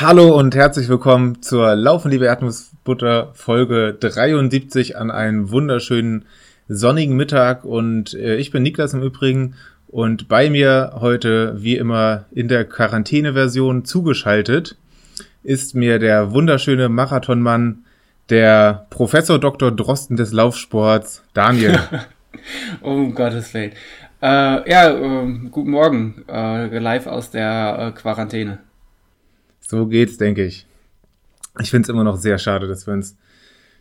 Hallo und herzlich willkommen zur Laufen, liebe Erdnussbutter Folge 73 an einem wunderschönen sonnigen Mittag und äh, ich bin Niklas im Übrigen und bei mir heute wie immer in der Quarantäne-Version zugeschaltet ist mir der wunderschöne Marathonmann, der Professor Dr. Drosten des Laufsports, Daniel. um Gottes Willen. Äh, ja, äh, guten Morgen, äh, live aus der äh, Quarantäne. So geht's, denke ich. Ich finde es immer noch sehr schade, dass wir uns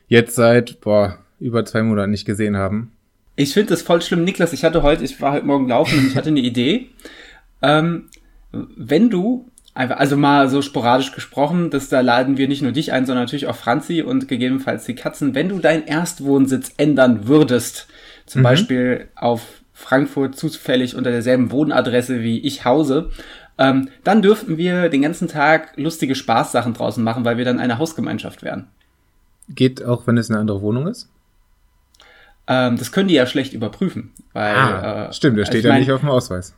jetzt seit boah, über zwei Monaten nicht gesehen haben. Ich finde das voll schlimm, Niklas. Ich hatte heute, ich war heute Morgen laufen und ich hatte eine Idee. Ähm, wenn du also mal so sporadisch gesprochen, dass da laden wir nicht nur dich ein, sondern natürlich auch Franzi und gegebenenfalls die Katzen. Wenn du deinen Erstwohnsitz ändern würdest, zum mhm. Beispiel auf Frankfurt zufällig unter derselben Wohnadresse wie ich hause, ähm, dann dürften wir den ganzen Tag lustige Spaßsachen draußen machen, weil wir dann eine Hausgemeinschaft wären. Geht auch, wenn es eine andere Wohnung ist? Ähm, das können die ja schlecht überprüfen. Weil, ah, äh, stimmt, der steht ja mein, nicht auf dem Ausweis.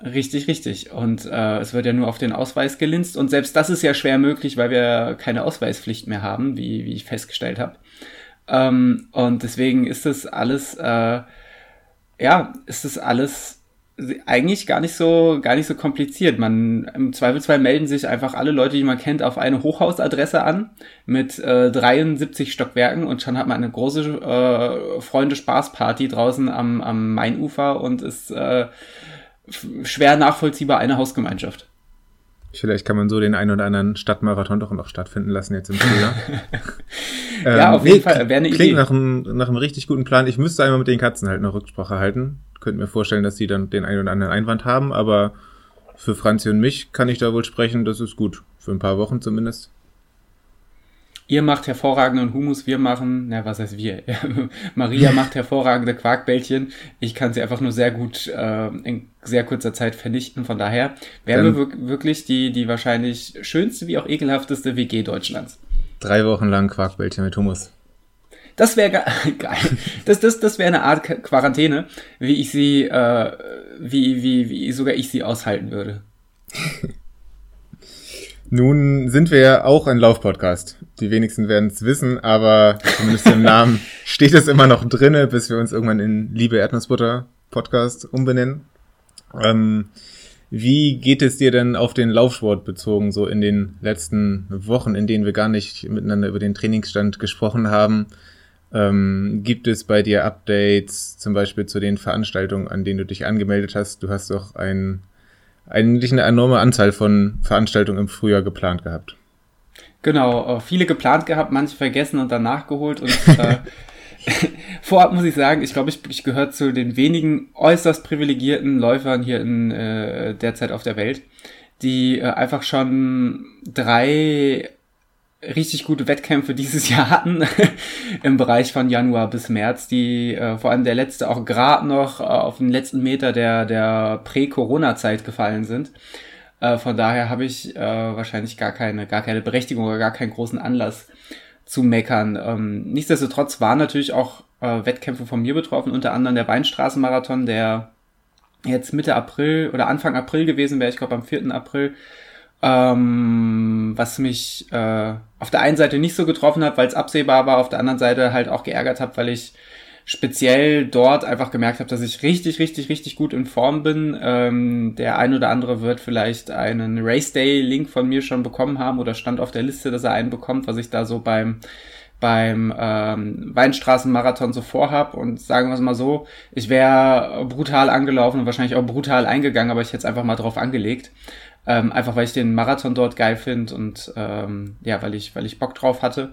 Richtig, richtig. Und äh, es wird ja nur auf den Ausweis gelinst. Und selbst das ist ja schwer möglich, weil wir keine Ausweispflicht mehr haben, wie, wie ich festgestellt habe. Ähm, und deswegen ist das alles, äh, ja, ist das alles eigentlich gar nicht so gar nicht so kompliziert. Man im Zweifelsfall melden sich einfach alle Leute, die man kennt, auf eine Hochhausadresse an mit äh, 73 Stockwerken und schon hat man eine große äh, Freunde Spaßparty draußen am, am Mainufer und ist äh, schwer nachvollziehbar eine Hausgemeinschaft. Vielleicht kann man so den einen oder anderen Stadtmarathon doch noch stattfinden lassen jetzt im Frühjahr. ja, ähm, auf jeden Fall. Wäre eine klingt Idee. Nach einem, nach einem richtig guten Plan. Ich müsste einmal mit den Katzen halt noch Rücksprache halten. Könnte mir vorstellen, dass die dann den einen oder anderen Einwand haben, aber für Franzi und mich kann ich da wohl sprechen, das ist gut. Für ein paar Wochen zumindest. Ihr macht hervorragenden Humus, wir machen, na, was heißt wir? Maria macht hervorragende Quarkbällchen. Ich kann sie einfach nur sehr gut äh, in sehr kurzer Zeit vernichten. Von daher wären ähm, wir wirklich die, die wahrscheinlich schönste wie auch ekelhafteste WG Deutschlands. Drei Wochen lang Quarkbällchen mit Humus. Das wäre geil. Das, das, das wäre eine Art Quarantäne, wie ich sie, äh, wie, wie, wie sogar ich sie aushalten würde. Nun sind wir ja auch ein Laufpodcast. Die wenigsten werden es wissen, aber zumindest im Namen steht es immer noch drinne, bis wir uns irgendwann in Liebe Erdnussbutter Podcast umbenennen. Ähm, wie geht es dir denn auf den Laufsport bezogen, so in den letzten Wochen, in denen wir gar nicht miteinander über den Trainingsstand gesprochen haben? Ähm, gibt es bei dir Updates, zum Beispiel zu den Veranstaltungen, an denen du dich angemeldet hast? Du hast doch ein eigentlich eine enorme Anzahl von Veranstaltungen im Frühjahr geplant gehabt. Genau, äh, viele geplant gehabt, manche vergessen und dann nachgeholt. Und äh, vorab muss ich sagen, ich glaube, ich, ich gehöre zu den wenigen äußerst privilegierten Läufern hier in äh, derzeit auf der Welt, die äh, einfach schon drei richtig gute Wettkämpfe dieses Jahr hatten im Bereich von Januar bis März, die äh, vor allem der letzte auch gerade noch äh, auf den letzten Meter der, der Prä-Corona-Zeit gefallen sind. Äh, von daher habe ich äh, wahrscheinlich gar keine, gar keine Berechtigung oder gar keinen großen Anlass zu meckern. Ähm, nichtsdestotrotz waren natürlich auch äh, Wettkämpfe von mir betroffen, unter anderem der Weinstraßenmarathon, der jetzt Mitte April oder Anfang April gewesen wäre, ich glaube am 4. April, ähm, was mich äh, auf der einen Seite nicht so getroffen hat, weil es absehbar war, auf der anderen Seite halt auch geärgert habe, weil ich speziell dort einfach gemerkt habe, dass ich richtig, richtig, richtig gut in Form bin. Ähm, der ein oder andere wird vielleicht einen Race Day Link von mir schon bekommen haben oder stand auf der Liste, dass er einen bekommt, was ich da so beim beim ähm, Weinstraßenmarathon so vorhab und sagen wir es mal so, ich wäre brutal angelaufen und wahrscheinlich auch brutal eingegangen, aber ich hätte es einfach mal drauf angelegt. Ähm, einfach weil ich den Marathon dort geil finde und ähm, ja, weil ich, weil ich Bock drauf hatte.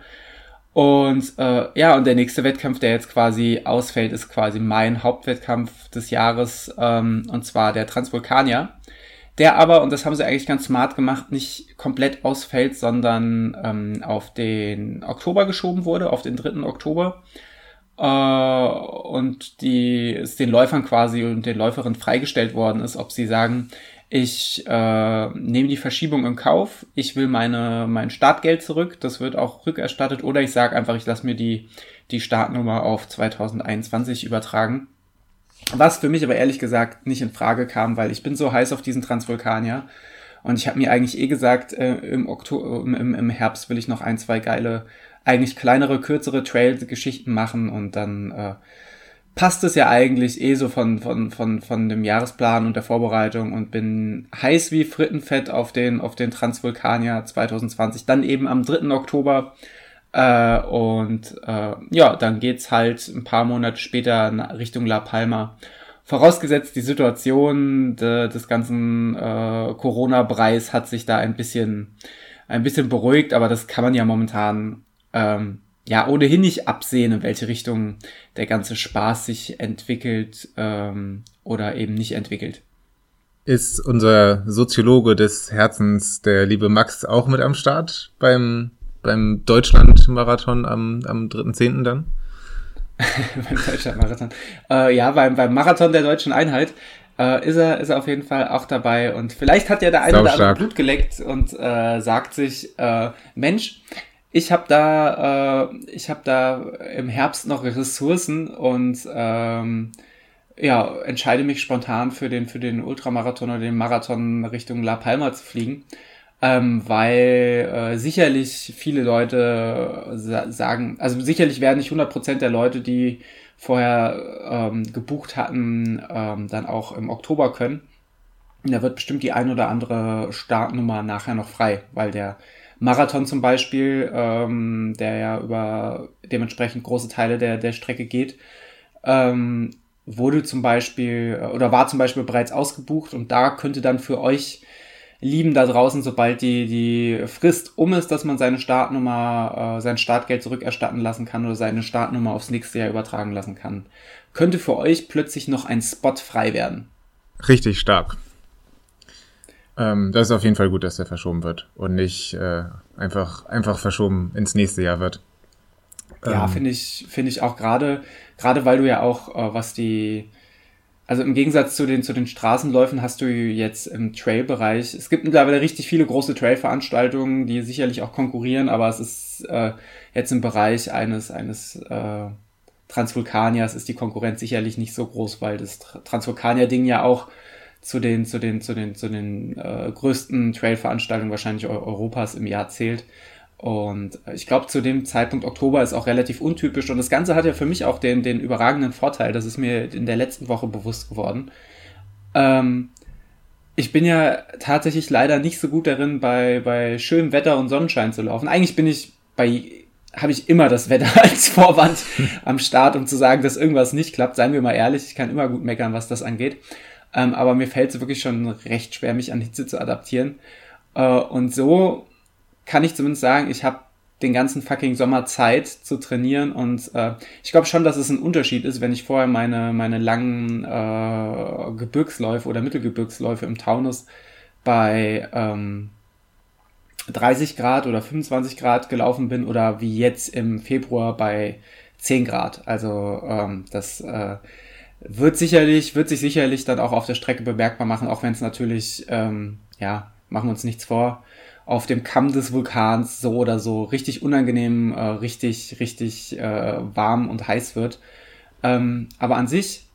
Und äh, ja, und der nächste Wettkampf, der jetzt quasi ausfällt, ist quasi mein Hauptwettkampf des Jahres, ähm, und zwar der Transvulkanier. Der aber, und das haben sie eigentlich ganz smart gemacht, nicht komplett ausfällt, sondern ähm, auf den Oktober geschoben wurde, auf den 3. Oktober. Äh, und die es den Läufern quasi und den Läuferinnen freigestellt worden ist, ob sie sagen, ich äh, nehme die Verschiebung in Kauf. Ich will meine mein Startgeld zurück. Das wird auch rückerstattet. Oder ich sage einfach, ich lasse mir die die Startnummer auf 2021 übertragen. Was für mich aber ehrlich gesagt nicht in Frage kam, weil ich bin so heiß auf diesen Transvulkanier. Und ich habe mir eigentlich eh gesagt, äh, im, Oktober, im, im Herbst will ich noch ein, zwei geile, eigentlich kleinere, kürzere Trail-Geschichten machen und dann äh, passt es ja eigentlich eh so von, von, von, von dem Jahresplan und der Vorbereitung und bin heiß wie Frittenfett auf den, auf den Transvulkanier 2020. Dann eben am 3. Oktober äh, und äh, ja, dann geht's halt ein paar Monate später Richtung La Palma. Vorausgesetzt, die Situation de, des ganzen äh, Corona-Preis hat sich da ein bisschen, ein bisschen beruhigt, aber das kann man ja momentan ähm, ja ohnehin nicht absehen, in welche Richtung der ganze Spaß sich entwickelt ähm, oder eben nicht entwickelt. Ist unser Soziologe des Herzens, der liebe Max, auch mit am Start beim beim Deutschland-Marathon am, am 3.10. dann? beim Deutschland-Marathon. Äh, ja, beim, beim Marathon der deutschen Einheit äh, ist, er, ist er auf jeden Fall auch dabei. Und vielleicht hat ja der eine oder andere Blut geleckt und äh, sagt sich, äh, Mensch, ich habe da, äh, ich habe da im Herbst noch Ressourcen und ähm, ja, entscheide mich spontan für den, für den Ultramarathon oder den Marathon Richtung La Palma zu fliegen ähm, weil äh, sicherlich viele Leute sa sagen, also sicherlich werden nicht 100% der Leute, die vorher ähm, gebucht hatten, ähm, dann auch im Oktober können. Da wird bestimmt die ein oder andere Startnummer nachher noch frei, weil der Marathon zum Beispiel, ähm, der ja über dementsprechend große Teile der, der Strecke geht, ähm, wurde zum Beispiel oder war zum Beispiel bereits ausgebucht und da könnte dann für euch lieben da draußen, sobald die, die Frist um ist, dass man seine Startnummer, äh, sein Startgeld zurückerstatten lassen kann oder seine Startnummer aufs nächste Jahr übertragen lassen kann, könnte für euch plötzlich noch ein Spot frei werden. Richtig stark. Ähm, das ist auf jeden Fall gut, dass der verschoben wird und nicht äh, einfach, einfach verschoben ins nächste Jahr wird. Ja, ähm, finde ich, finde ich auch gerade, gerade weil du ja auch, äh, was die, also im Gegensatz zu den, zu den Straßenläufen hast du jetzt im Trail-Bereich, es gibt mittlerweile richtig viele große Trail-Veranstaltungen, die sicherlich auch konkurrieren, aber es ist äh, jetzt im Bereich eines, eines äh, Transvulkaniers ist die Konkurrenz sicherlich nicht so groß, weil das Transvulkanier-Ding ja auch zu den, zu den, zu den, zu den äh, größten Trail-Veranstaltungen wahrscheinlich Europas im Jahr zählt. Und ich glaube, zu dem Zeitpunkt Oktober ist auch relativ untypisch. Und das Ganze hat ja für mich auch den, den überragenden Vorteil, das ist mir in der letzten Woche bewusst geworden. Ähm, ich bin ja tatsächlich leider nicht so gut darin, bei, bei schönem Wetter und Sonnenschein zu laufen. Eigentlich bin ich bei, habe ich immer das Wetter als Vorwand am Start, um zu sagen, dass irgendwas nicht klappt. Seien wir mal ehrlich, ich kann immer gut meckern, was das angeht. Ähm, aber mir fällt es wirklich schon recht schwer, mich an Hitze zu adaptieren. Äh, und so kann ich zumindest sagen, ich habe den ganzen fucking Sommer Zeit zu trainieren und äh, ich glaube schon, dass es ein Unterschied ist, wenn ich vorher meine, meine langen äh, Gebirgsläufe oder Mittelgebirgsläufe im Taunus bei ähm, 30 Grad oder 25 Grad gelaufen bin oder wie jetzt im Februar bei 10 Grad. Also ähm, das äh, wird sicherlich, wird sich sicherlich dann auch auf der Strecke bemerkbar machen, auch wenn es natürlich, ähm, ja, machen wir uns nichts vor, auf dem Kamm des Vulkans so oder so richtig unangenehm, äh, richtig, richtig äh, warm und heiß wird. Ähm, aber an sich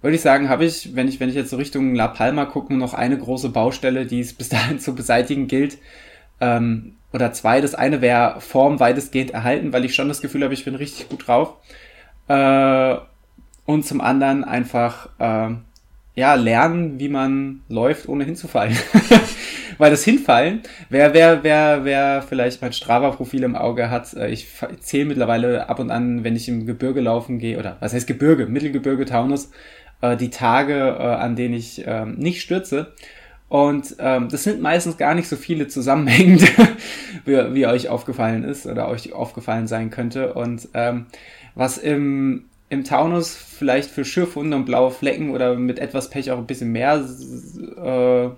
würde ich sagen, habe ich, wenn ich, wenn ich jetzt so Richtung La Palma gucke, noch eine große Baustelle, die es bis dahin zu beseitigen gilt. Ähm, oder zwei. Das eine wäre Form weitestgehend erhalten, weil ich schon das Gefühl habe, ich bin richtig gut drauf. Äh, und zum anderen einfach äh, ja lernen, wie man läuft, ohne hinzufallen. Weil das Hinfallen, wer, wer, wer, wer vielleicht mein Strava-Profil im Auge hat, äh, ich zähle mittlerweile ab und an, wenn ich im Gebirge laufen gehe, oder was heißt Gebirge, Mittelgebirge, Taunus, äh, die Tage, äh, an denen ich ähm, nicht stürze. Und ähm, das sind meistens gar nicht so viele zusammenhängende, wie, wie euch aufgefallen ist oder euch aufgefallen sein könnte. Und ähm, was im, im Taunus vielleicht für Schürfwunde und blaue Flecken oder mit etwas Pech auch ein bisschen mehr äh,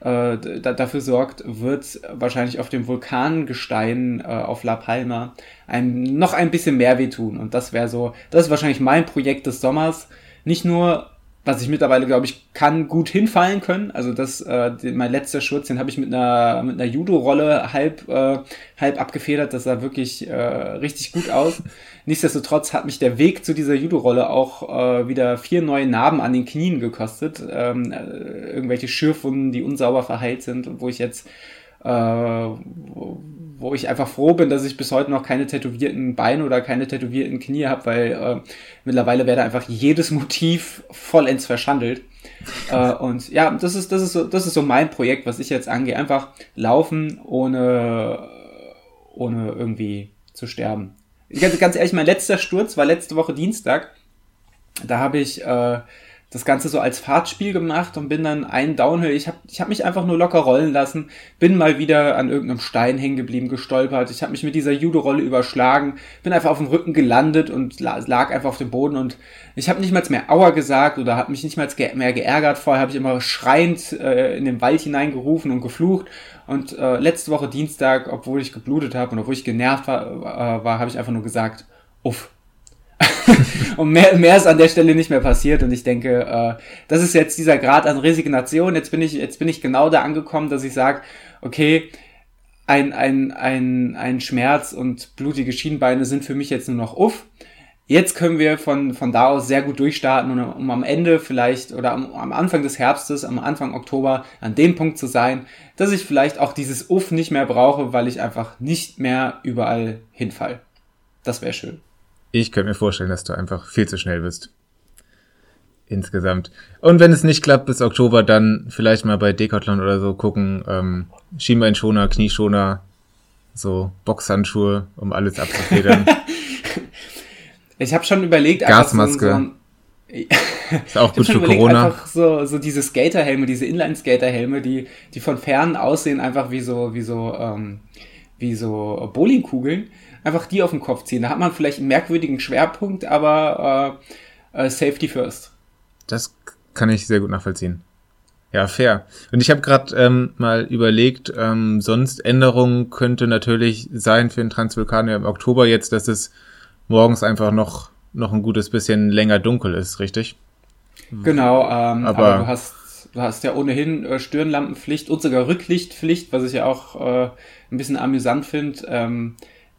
äh, dafür sorgt, wird wahrscheinlich auf dem Vulkangestein äh, auf La Palma ein, noch ein bisschen mehr wehtun. Und das wäre so, das ist wahrscheinlich mein Projekt des Sommers. Nicht nur was ich mittlerweile glaube ich kann gut hinfallen können. Also das äh, den, mein letzter Schurz, den habe ich mit einer mit einer Judo Rolle halb äh, halb abgefedert. Das sah wirklich äh, richtig gut aus. Nichtsdestotrotz hat mich der Weg zu dieser Judo Rolle auch äh, wieder vier neue Narben an den Knien gekostet. Ähm, äh, irgendwelche Schürfwunden, die unsauber verheilt sind und wo ich jetzt wo, wo ich einfach froh bin, dass ich bis heute noch keine tätowierten Beine oder keine tätowierten Knie habe, weil äh, mittlerweile werde einfach jedes Motiv vollends verschandelt. äh, und ja, das ist, das ist so, das ist so mein Projekt, was ich jetzt angehe. Einfach laufen, ohne, ohne irgendwie zu sterben. Ganz, ganz ehrlich, mein letzter Sturz war letzte Woche Dienstag. Da habe ich äh, das Ganze so als Fahrtspiel gemacht und bin dann einen Downhill. Ich habe ich hab mich einfach nur locker rollen lassen, bin mal wieder an irgendeinem Stein hängen geblieben, gestolpert. Ich habe mich mit dieser Judo-Rolle überschlagen, bin einfach auf dem Rücken gelandet und lag einfach auf dem Boden und ich habe nicht mal mehr Aua gesagt oder habe mich nicht mal mehr geärgert. Vorher habe ich immer schreiend äh, in den Wald hineingerufen und geflucht. Und äh, letzte Woche Dienstag, obwohl ich geblutet habe und obwohl ich genervt war, äh, war habe ich einfach nur gesagt, uff, und mehr, mehr ist an der Stelle nicht mehr passiert und ich denke, äh, das ist jetzt dieser Grad an Resignation. Jetzt bin ich, jetzt bin ich genau da angekommen, dass ich sage, okay, ein, ein, ein, ein Schmerz und blutige Schienbeine sind für mich jetzt nur noch uff. Jetzt können wir von, von da aus sehr gut durchstarten und um am Ende vielleicht oder am, am Anfang des Herbstes, am Anfang Oktober an dem Punkt zu sein, dass ich vielleicht auch dieses Uff nicht mehr brauche, weil ich einfach nicht mehr überall hinfall. Das wäre schön. Ich könnte mir vorstellen, dass du einfach viel zu schnell bist. Insgesamt. Und wenn es nicht klappt bis Oktober, dann vielleicht mal bei Decathlon oder so gucken. Ähm, Schienbeinschoner, Knieschoner, so Boxhandschuhe, um alles abzufedern. ich habe schon überlegt, Gasmaske. So, so ist auch gut für Corona. Einfach so, so diese Skaterhelme, diese Inline-Skaterhelme, die, die von fern aussehen einfach wie so, wie so, ähm, wie so Bowlingkugeln einfach die auf den Kopf ziehen. Da hat man vielleicht einen merkwürdigen Schwerpunkt, aber äh, äh, Safety first. Das kann ich sehr gut nachvollziehen. Ja, fair. Und ich habe gerade ähm, mal überlegt, ähm, sonst Änderungen könnte natürlich sein für den Transvulkanier im Oktober jetzt, dass es morgens einfach noch, noch ein gutes bisschen länger dunkel ist, richtig? Genau, ähm, aber, aber du hast du hast ja ohnehin äh, Stirnlampenpflicht und sogar Rücklichtpflicht, was ich ja auch äh, ein bisschen amüsant finde. Ähm,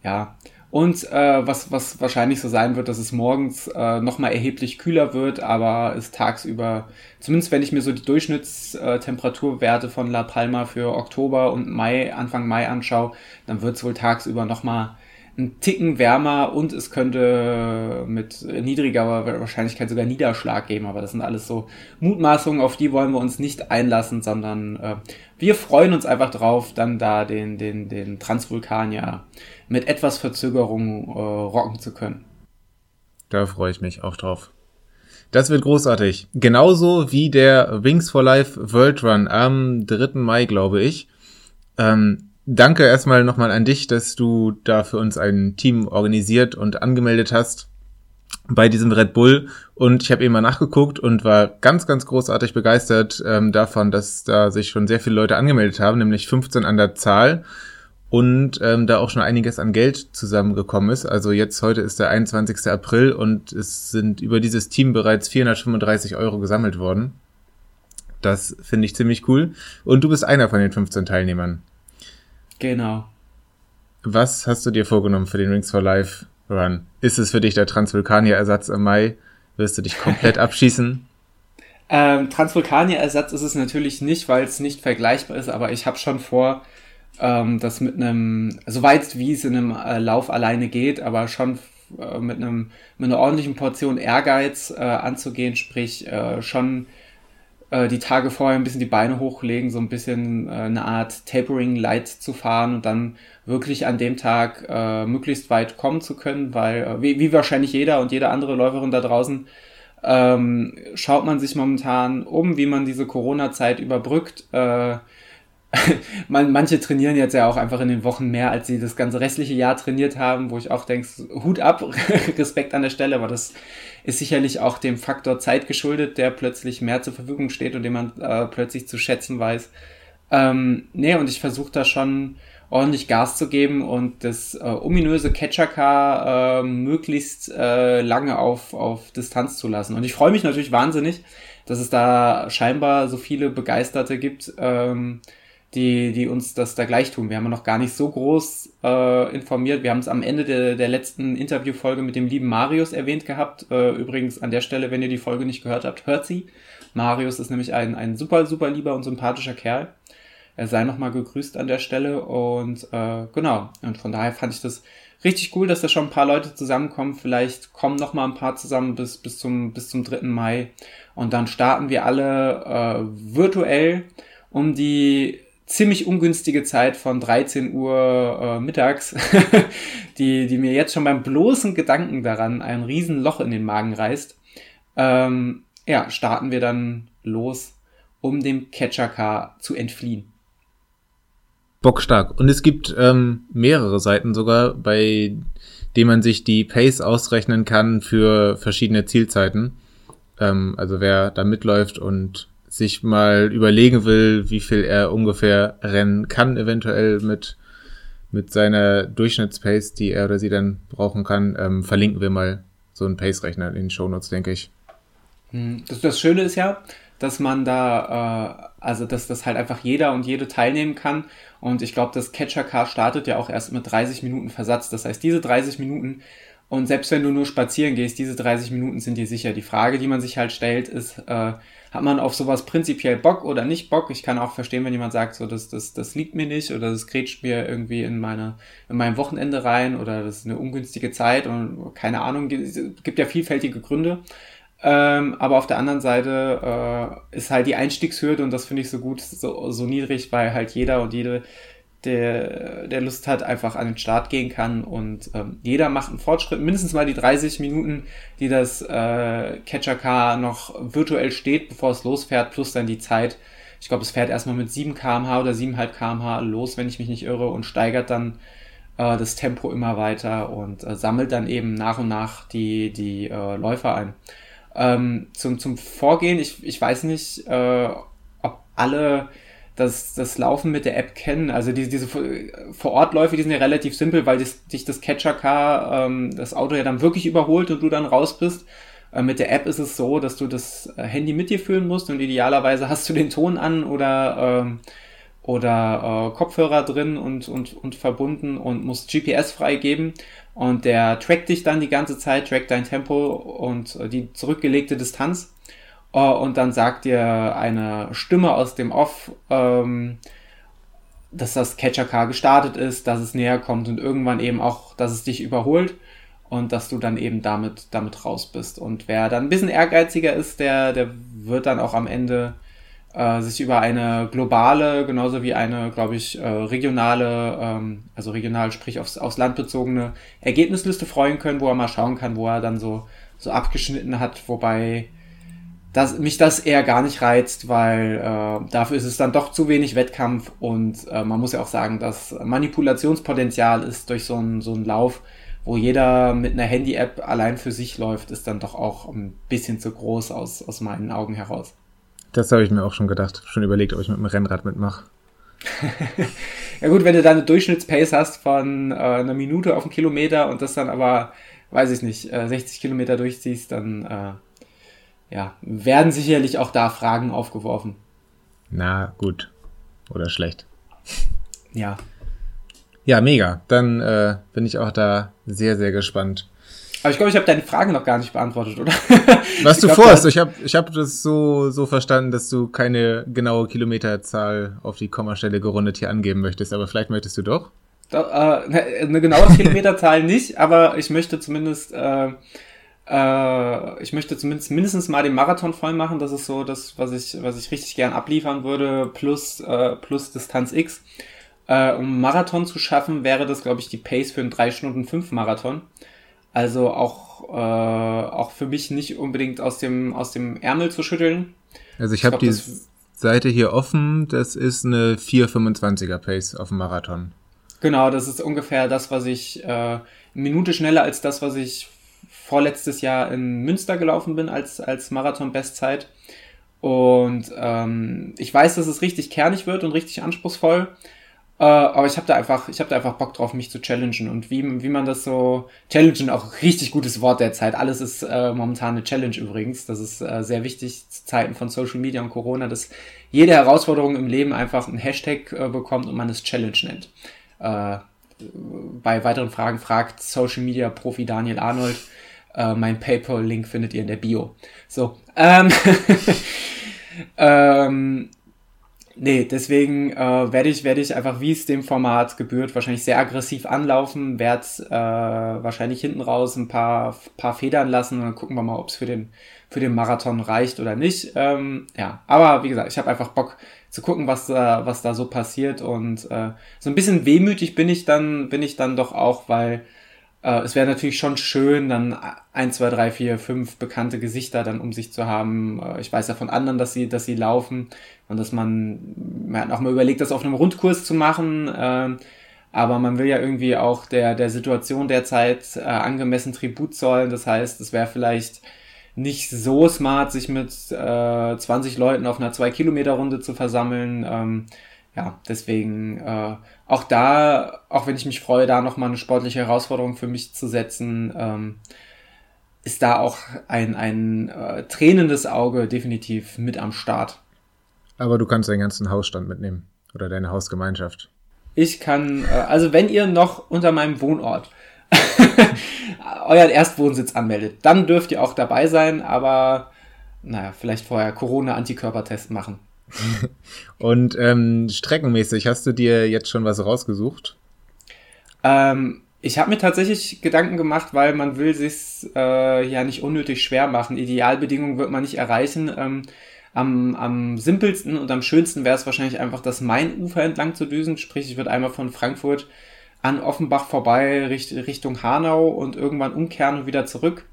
ja, und äh, was, was wahrscheinlich so sein wird, dass es morgens äh, nochmal erheblich kühler wird, aber es tagsüber, zumindest wenn ich mir so die Durchschnittstemperaturwerte von La Palma für Oktober und Mai, Anfang Mai anschaue, dann wird es wohl tagsüber nochmal ein Ticken wärmer und es könnte mit niedriger Wahrscheinlichkeit sogar Niederschlag geben. Aber das sind alles so Mutmaßungen, auf die wollen wir uns nicht einlassen, sondern äh, wir freuen uns einfach drauf, dann da den, den, den Transvulkanier mit etwas Verzögerung äh, rocken zu können. Da freue ich mich auch drauf. Das wird großartig. Genauso wie der Wings for Life World Run am 3. Mai, glaube ich. Ähm, danke erstmal nochmal an dich, dass du da für uns ein Team organisiert und angemeldet hast bei diesem Red Bull. Und ich habe eben mal nachgeguckt und war ganz, ganz großartig begeistert ähm, davon, dass da sich schon sehr viele Leute angemeldet haben, nämlich 15 an der Zahl. Und ähm, da auch schon einiges an Geld zusammengekommen ist. Also jetzt heute ist der 21. April und es sind über dieses Team bereits 435 Euro gesammelt worden. Das finde ich ziemlich cool. Und du bist einer von den 15 Teilnehmern. Genau. Was hast du dir vorgenommen für den Rings for Life Run? Ist es für dich der Transvulkanier-Ersatz im Mai? Wirst du dich komplett abschießen? Ähm, Transvulkanier-Ersatz ist es natürlich nicht, weil es nicht vergleichbar ist, aber ich habe schon vor, ähm, das mit einem, so weit wie es in einem äh, Lauf alleine geht, aber schon äh, mit einem mit einer ordentlichen Portion Ehrgeiz äh, anzugehen, sprich äh, schon äh, die Tage vorher ein bisschen die Beine hochlegen, so ein bisschen äh, eine Art Tapering Light zu fahren und dann wirklich an dem Tag äh, möglichst weit kommen zu können, weil äh, wie, wie wahrscheinlich jeder und jede andere Läuferin da draußen ähm, schaut man sich momentan um, wie man diese Corona-Zeit überbrückt. Äh, man, manche trainieren jetzt ja auch einfach in den Wochen mehr, als sie das ganze restliche Jahr trainiert haben, wo ich auch denke, Hut ab, Respekt an der Stelle, aber das ist sicherlich auch dem Faktor Zeit geschuldet, der plötzlich mehr zur Verfügung steht und den man äh, plötzlich zu schätzen weiß. Ähm, nee, und ich versuche da schon ordentlich Gas zu geben und das äh, ominöse Catcher-Car äh, möglichst äh, lange auf, auf Distanz zu lassen. Und ich freue mich natürlich wahnsinnig, dass es da scheinbar so viele Begeisterte gibt, ähm, die, die uns das da gleich tun. Wir haben noch gar nicht so groß äh, informiert. Wir haben es am Ende der, der letzten Interviewfolge mit dem lieben Marius erwähnt gehabt. Äh, übrigens an der Stelle, wenn ihr die Folge nicht gehört habt, hört sie. Marius ist nämlich ein, ein super, super lieber und sympathischer Kerl. Er sei nochmal gegrüßt an der Stelle und äh, genau. Und von daher fand ich das richtig cool, dass da schon ein paar Leute zusammenkommen. Vielleicht kommen noch mal ein paar zusammen bis, bis, zum, bis zum 3. Mai. Und dann starten wir alle äh, virtuell um die ziemlich ungünstige Zeit von 13 Uhr äh, mittags, die, die mir jetzt schon beim bloßen Gedanken daran ein Riesenloch in den Magen reißt. Ähm, ja, starten wir dann los, um dem Catcher Car zu entfliehen. Bockstark. Und es gibt ähm, mehrere Seiten sogar, bei denen man sich die Pace ausrechnen kann für verschiedene Zielzeiten. Ähm, also wer da mitläuft und sich mal überlegen will, wie viel er ungefähr rennen kann, eventuell mit, mit seiner Durchschnittspace, die er oder sie dann brauchen kann, ähm, verlinken wir mal so einen Pace-Rechner in den Shownotes, denke ich. Hm, das, das Schöne ist ja, dass man da, äh, also dass das halt einfach jeder und jede teilnehmen kann. Und ich glaube, das Catcher Car startet ja auch erst mit 30 Minuten Versatz. Das heißt, diese 30 Minuten und selbst wenn du nur spazieren gehst, diese 30 Minuten sind dir sicher. Die Frage, die man sich halt stellt, ist, äh, hat man auf sowas prinzipiell Bock oder nicht Bock? Ich kann auch verstehen, wenn jemand sagt, so, das, das, das liegt mir nicht oder das grätscht mir irgendwie in meine, in mein Wochenende rein oder das ist eine ungünstige Zeit und keine Ahnung, gibt ja vielfältige Gründe. Ähm, aber auf der anderen Seite äh, ist halt die Einstiegshürde und das finde ich so gut, so, so niedrig, weil halt jeder und jede der, der Lust hat, einfach an den Start gehen kann und ähm, jeder macht einen Fortschritt. Mindestens mal die 30 Minuten, die das äh, Catcher Car noch virtuell steht, bevor es losfährt, plus dann die Zeit. Ich glaube, es fährt erstmal mit 7 kmh oder 7,5 kmh los, wenn ich mich nicht irre, und steigert dann äh, das Tempo immer weiter und äh, sammelt dann eben nach und nach die, die äh, Läufer ein. Ähm, zum, zum Vorgehen, ich, ich weiß nicht, äh, ob alle das, das Laufen mit der App kennen. Also diese, diese Vor-Ort-Läufe, die sind ja relativ simpel, weil das, dich das Catcher-Car, ähm, das Auto ja dann wirklich überholt und du dann raus bist. Äh, mit der App ist es so, dass du das äh, Handy mit dir führen musst und idealerweise hast du den Ton an oder, ähm, oder äh, Kopfhörer drin und, und, und verbunden und musst GPS freigeben. Und der trackt dich dann die ganze Zeit, trackt dein Tempo und äh, die zurückgelegte Distanz und dann sagt dir eine Stimme aus dem Off, ähm, dass das Catcher Car gestartet ist, dass es näher kommt und irgendwann eben auch, dass es dich überholt und dass du dann eben damit, damit raus bist. Und wer dann ein bisschen ehrgeiziger ist, der, der wird dann auch am Ende äh, sich über eine globale, genauso wie eine, glaube ich, äh, regionale, ähm, also regional, sprich aufs, aufs Land bezogene Ergebnisliste freuen können, wo er mal schauen kann, wo er dann so, so abgeschnitten hat, wobei dass mich das eher gar nicht reizt, weil äh, dafür ist es dann doch zu wenig Wettkampf und äh, man muss ja auch sagen, das Manipulationspotenzial ist durch so einen so einen Lauf, wo jeder mit einer Handy-App allein für sich läuft, ist dann doch auch ein bisschen zu groß aus, aus meinen Augen heraus. Das habe ich mir auch schon gedacht, schon überlegt, ob ich mit dem Rennrad mitmache. ja gut, wenn du da eine Durchschnittspace hast von äh, einer Minute auf einen Kilometer und das dann aber, weiß ich nicht, äh, 60 Kilometer durchziehst, dann äh, ja, werden sicherlich auch da Fragen aufgeworfen. Na, gut. Oder schlecht. Ja. Ja, mega. Dann äh, bin ich auch da sehr, sehr gespannt. Aber ich glaube, ich habe deine Frage noch gar nicht beantwortet, oder? Was du vorhast, ich habe ich hab das so, so verstanden, dass du keine genaue Kilometerzahl auf die Kommastelle gerundet hier angeben möchtest, aber vielleicht möchtest du doch? Da, äh, eine genaue Kilometerzahl nicht, aber ich möchte zumindest äh, äh, ich möchte zumindest mindestens mal den Marathon voll machen. Das ist so das, was ich, was ich richtig gern abliefern würde, plus, äh, plus Distanz X. Äh, um Marathon zu schaffen, wäre das, glaube ich, die Pace für einen 3 Stunden 5 Marathon. Also auch, äh, auch für mich nicht unbedingt aus dem, aus dem Ärmel zu schütteln. Also ich, ich habe die Seite hier offen, das ist eine 4,25er Pace auf dem Marathon. Genau, das ist ungefähr das, was ich äh, eine Minute schneller als das, was ich vorletztes Jahr in Münster gelaufen bin als, als Marathon-Bestzeit. Und ähm, ich weiß, dass es richtig kernig wird und richtig anspruchsvoll. Äh, aber ich habe da einfach, ich habe da einfach Bock drauf, mich zu challengen und wie, wie man das so challengen auch richtig gutes Wort der Zeit. Alles ist äh, momentan eine Challenge übrigens. Das ist äh, sehr wichtig zu Zeiten von Social Media und Corona, dass jede Herausforderung im Leben einfach einen Hashtag äh, bekommt und man es Challenge nennt. Äh, bei weiteren Fragen fragt Social Media Profi Daniel Arnold. Äh, mein PayPal-Link findet ihr in der Bio. So. Ähm, ähm, Nee, deswegen äh, werde ich, werde ich einfach, wie es dem Format gebührt, wahrscheinlich sehr aggressiv anlaufen, werde äh, wahrscheinlich hinten raus ein paar, paar Federn lassen und dann gucken wir mal, ob es für den, für den Marathon reicht oder nicht. Ähm, ja, aber wie gesagt, ich habe einfach Bock zu gucken, was da, was da so passiert und äh, so ein bisschen wehmütig bin ich dann, bin ich dann doch auch, weil äh, es wäre natürlich schon schön, dann ein, zwei, drei, vier, fünf bekannte Gesichter dann um sich zu haben. Äh, ich weiß ja von anderen, dass sie, dass sie laufen und dass man, man hat auch mal überlegt, das auf einem Rundkurs zu machen. Äh, aber man will ja irgendwie auch der, der Situation derzeit äh, angemessen Tribut zollen. Das heißt, es wäre vielleicht nicht so smart, sich mit äh, 20 Leuten auf einer 2-Kilometer-Runde zu versammeln. Ähm, ja, deswegen äh, auch da, auch wenn ich mich freue, da nochmal eine sportliche Herausforderung für mich zu setzen, ähm, ist da auch ein, ein äh, tränendes Auge definitiv mit am Start. Aber du kannst deinen ganzen Hausstand mitnehmen oder deine Hausgemeinschaft. Ich kann, äh, also wenn ihr noch unter meinem Wohnort euren Erstwohnsitz anmeldet, dann dürft ihr auch dabei sein, aber naja, vielleicht vorher Corona-Antikörpertest machen. Und ähm, streckenmäßig, hast du dir jetzt schon was rausgesucht? Ähm, ich habe mir tatsächlich Gedanken gemacht, weil man will sich äh, ja nicht unnötig schwer machen. Idealbedingungen wird man nicht erreichen. Ähm, am, am simpelsten und am schönsten wäre es wahrscheinlich einfach, das Mainufer entlang zu düsen. Sprich, ich würde einmal von Frankfurt an Offenbach vorbei Richtung Hanau und irgendwann umkehren und wieder zurück.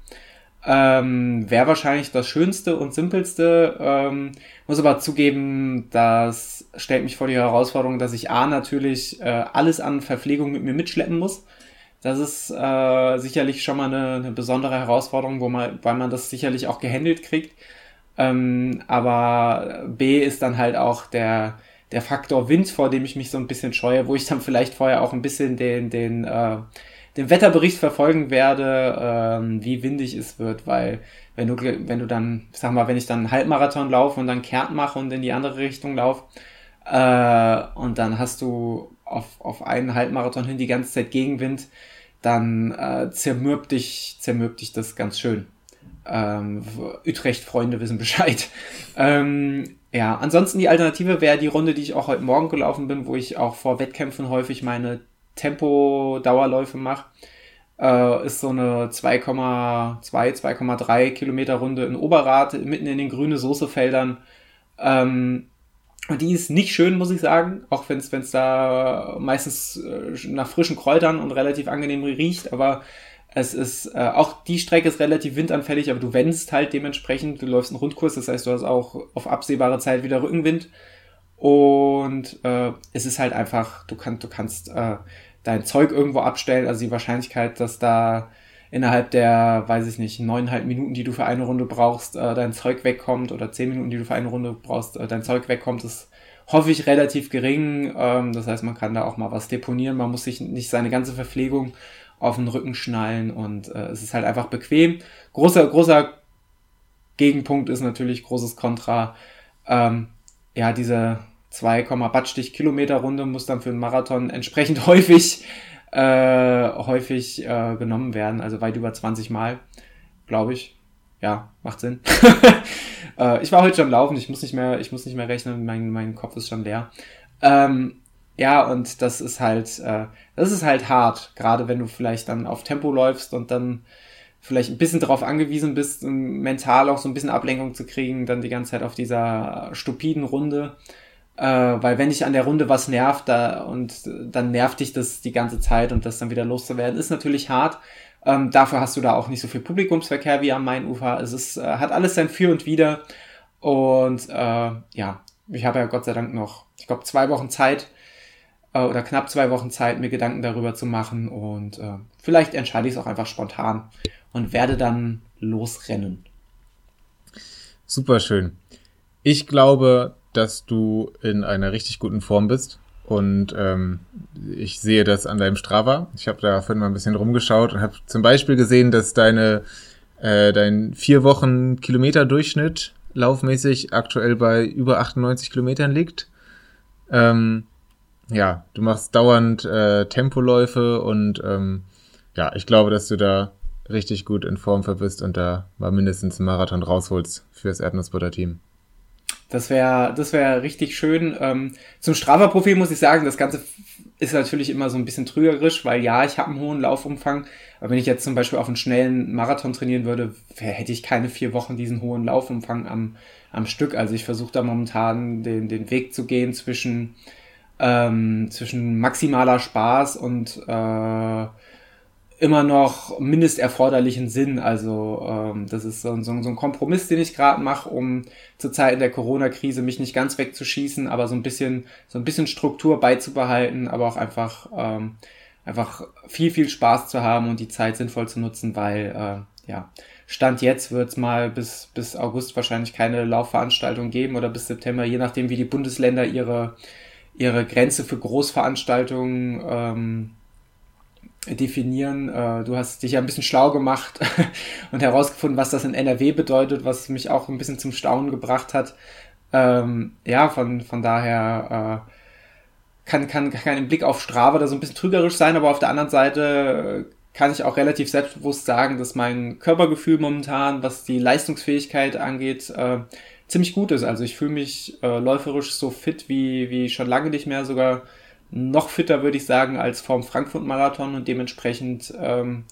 Ähm, Wäre wahrscheinlich das Schönste und Simpelste. Ähm, muss aber zugeben, das stellt mich vor die Herausforderung, dass ich A natürlich äh, alles an Verpflegung mit mir mitschleppen muss. Das ist äh, sicherlich schon mal eine, eine besondere Herausforderung, wo man, weil man das sicherlich auch gehandelt kriegt. Ähm, aber B ist dann halt auch der, der Faktor Wind, vor dem ich mich so ein bisschen scheue, wo ich dann vielleicht vorher auch ein bisschen den, den äh, den Wetterbericht verfolgen werde, ähm, wie windig es wird, weil wenn du, wenn du dann, sag mal, wenn ich dann einen Halbmarathon laufe und dann kehrt mache und in die andere Richtung laufe, äh, und dann hast du auf, auf einen Halbmarathon hin die ganze Zeit Gegenwind, dann äh, zermürbt dich, zermürbt dich das ganz schön. Ähm, Utrecht-Freunde wissen Bescheid. Ähm, ja, ansonsten die Alternative wäre die Runde, die ich auch heute Morgen gelaufen bin, wo ich auch vor Wettkämpfen häufig meine Tempo-Dauerläufe mache, äh, ist so eine 2,2, 2,3 Kilometer Runde in Oberrat, mitten in den grünen Soßefeldern. Ähm, die ist nicht schön, muss ich sagen, auch wenn es da meistens äh, nach frischen Kräutern und relativ angenehm riecht, aber es ist, äh, auch die Strecke ist relativ windanfällig, aber du wendest halt dementsprechend, du läufst einen Rundkurs, das heißt, du hast auch auf absehbare Zeit wieder Rückenwind. Und äh, es ist halt einfach, du, kann, du kannst äh, dein Zeug irgendwo abstellen. Also die Wahrscheinlichkeit, dass da innerhalb der, weiß ich nicht, neuneinhalb Minuten, die du für eine Runde brauchst, äh, dein Zeug wegkommt oder zehn Minuten, die du für eine Runde brauchst, äh, dein Zeug wegkommt, ist hoffe ich relativ gering. Ähm, das heißt, man kann da auch mal was deponieren. Man muss sich nicht seine ganze Verpflegung auf den Rücken schnallen und äh, es ist halt einfach bequem. Großer, großer Gegenpunkt ist natürlich großes Kontra. Ähm, ja, diese 2, Batstich Kilometer Runde muss dann für einen Marathon entsprechend häufig äh, häufig äh, genommen werden, also weit über 20 Mal, glaube ich. Ja, macht Sinn. äh, ich war heute schon laufen, ich muss nicht mehr, ich muss nicht mehr rechnen, mein, mein Kopf ist schon leer. Ähm, ja, und das ist halt, äh, das ist halt hart, gerade wenn du vielleicht dann auf Tempo läufst und dann vielleicht ein bisschen darauf angewiesen bist, mental auch so ein bisschen Ablenkung zu kriegen, dann die ganze Zeit auf dieser stupiden Runde. Äh, weil wenn dich an der Runde was nervt, da und dann nervt dich das die ganze Zeit und das dann wieder loszuwerden, ist natürlich hart. Ähm, dafür hast du da auch nicht so viel Publikumsverkehr wie am Mainufer. Es ist, äh, hat alles sein Für und Wider. Und äh, ja, ich habe ja Gott sei Dank noch, ich glaube, zwei Wochen Zeit äh, oder knapp zwei Wochen Zeit, mir Gedanken darüber zu machen. Und äh, vielleicht entscheide ich es auch einfach spontan und werde dann losrennen. Super schön. Ich glaube, dass du in einer richtig guten Form bist. Und ähm, ich sehe das an deinem Strava. Ich habe da vorhin mal ein bisschen rumgeschaut und habe zum Beispiel gesehen, dass deine äh, dein vier Wochen Kilometer Durchschnitt laufmäßig aktuell bei über 98 Kilometern liegt. Ähm, ja, du machst dauernd äh, Tempoläufe und ähm, ja, ich glaube, dass du da richtig gut in Form für bist und da mal mindestens einen Marathon rausholst fürs Erdnussbutter-Team. Das wäre das wäre richtig schön. Ähm, zum Strava-Profil muss ich sagen, das Ganze ist natürlich immer so ein bisschen trügerisch, weil ja, ich habe einen hohen Laufumfang, aber wenn ich jetzt zum Beispiel auf einen schnellen Marathon trainieren würde, hätte ich keine vier Wochen diesen hohen Laufumfang am, am Stück. Also ich versuche da momentan den, den Weg zu gehen zwischen, ähm, zwischen maximaler Spaß und äh, immer noch mindesterforderlichen Sinn. Also ähm, das ist so, so, so ein Kompromiss, den ich gerade mache, um zur Zeit der Corona-Krise mich nicht ganz wegzuschießen, aber so ein bisschen so ein bisschen Struktur beizubehalten, aber auch einfach ähm, einfach viel viel Spaß zu haben und die Zeit sinnvoll zu nutzen, weil äh, ja Stand jetzt wird es mal bis bis August wahrscheinlich keine Laufveranstaltung geben oder bis September, je nachdem wie die Bundesländer ihre ihre Grenze für Großveranstaltungen ähm, definieren. Äh, du hast dich ja ein bisschen schlau gemacht und herausgefunden, was das in NRW bedeutet, was mich auch ein bisschen zum Staunen gebracht hat. Ähm, ja, von, von daher äh, kann, kann, kann ein Blick auf Strava da so ein bisschen trügerisch sein, aber auf der anderen Seite kann ich auch relativ selbstbewusst sagen, dass mein Körpergefühl momentan, was die Leistungsfähigkeit angeht, äh, ziemlich gut ist. Also ich fühle mich äh, läuferisch so fit wie, wie schon lange nicht mehr, sogar noch fitter, würde ich sagen, als vorm Frankfurt-Marathon und dementsprechend, ähm,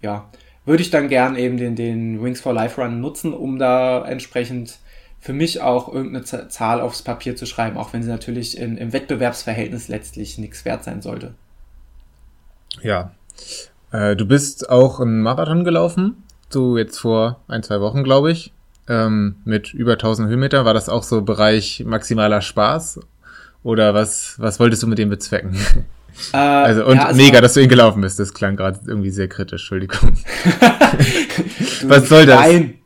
ja, würde ich dann gern eben den, den Wings for Life Run nutzen, um da entsprechend für mich auch irgendeine Zahl aufs Papier zu schreiben, auch wenn sie natürlich in, im Wettbewerbsverhältnis letztlich nichts wert sein sollte. Ja, äh, du bist auch einen Marathon gelaufen, so jetzt vor ein, zwei Wochen, glaube ich, ähm, mit über 1000 Höhenmeter. War das auch so Bereich maximaler Spaß oder was, was wolltest du mit dem bezwecken? Äh, also, und ja, also mega, dass du ihn gelaufen bist. Das klang gerade irgendwie sehr kritisch, Entschuldigung. was soll das? Nein.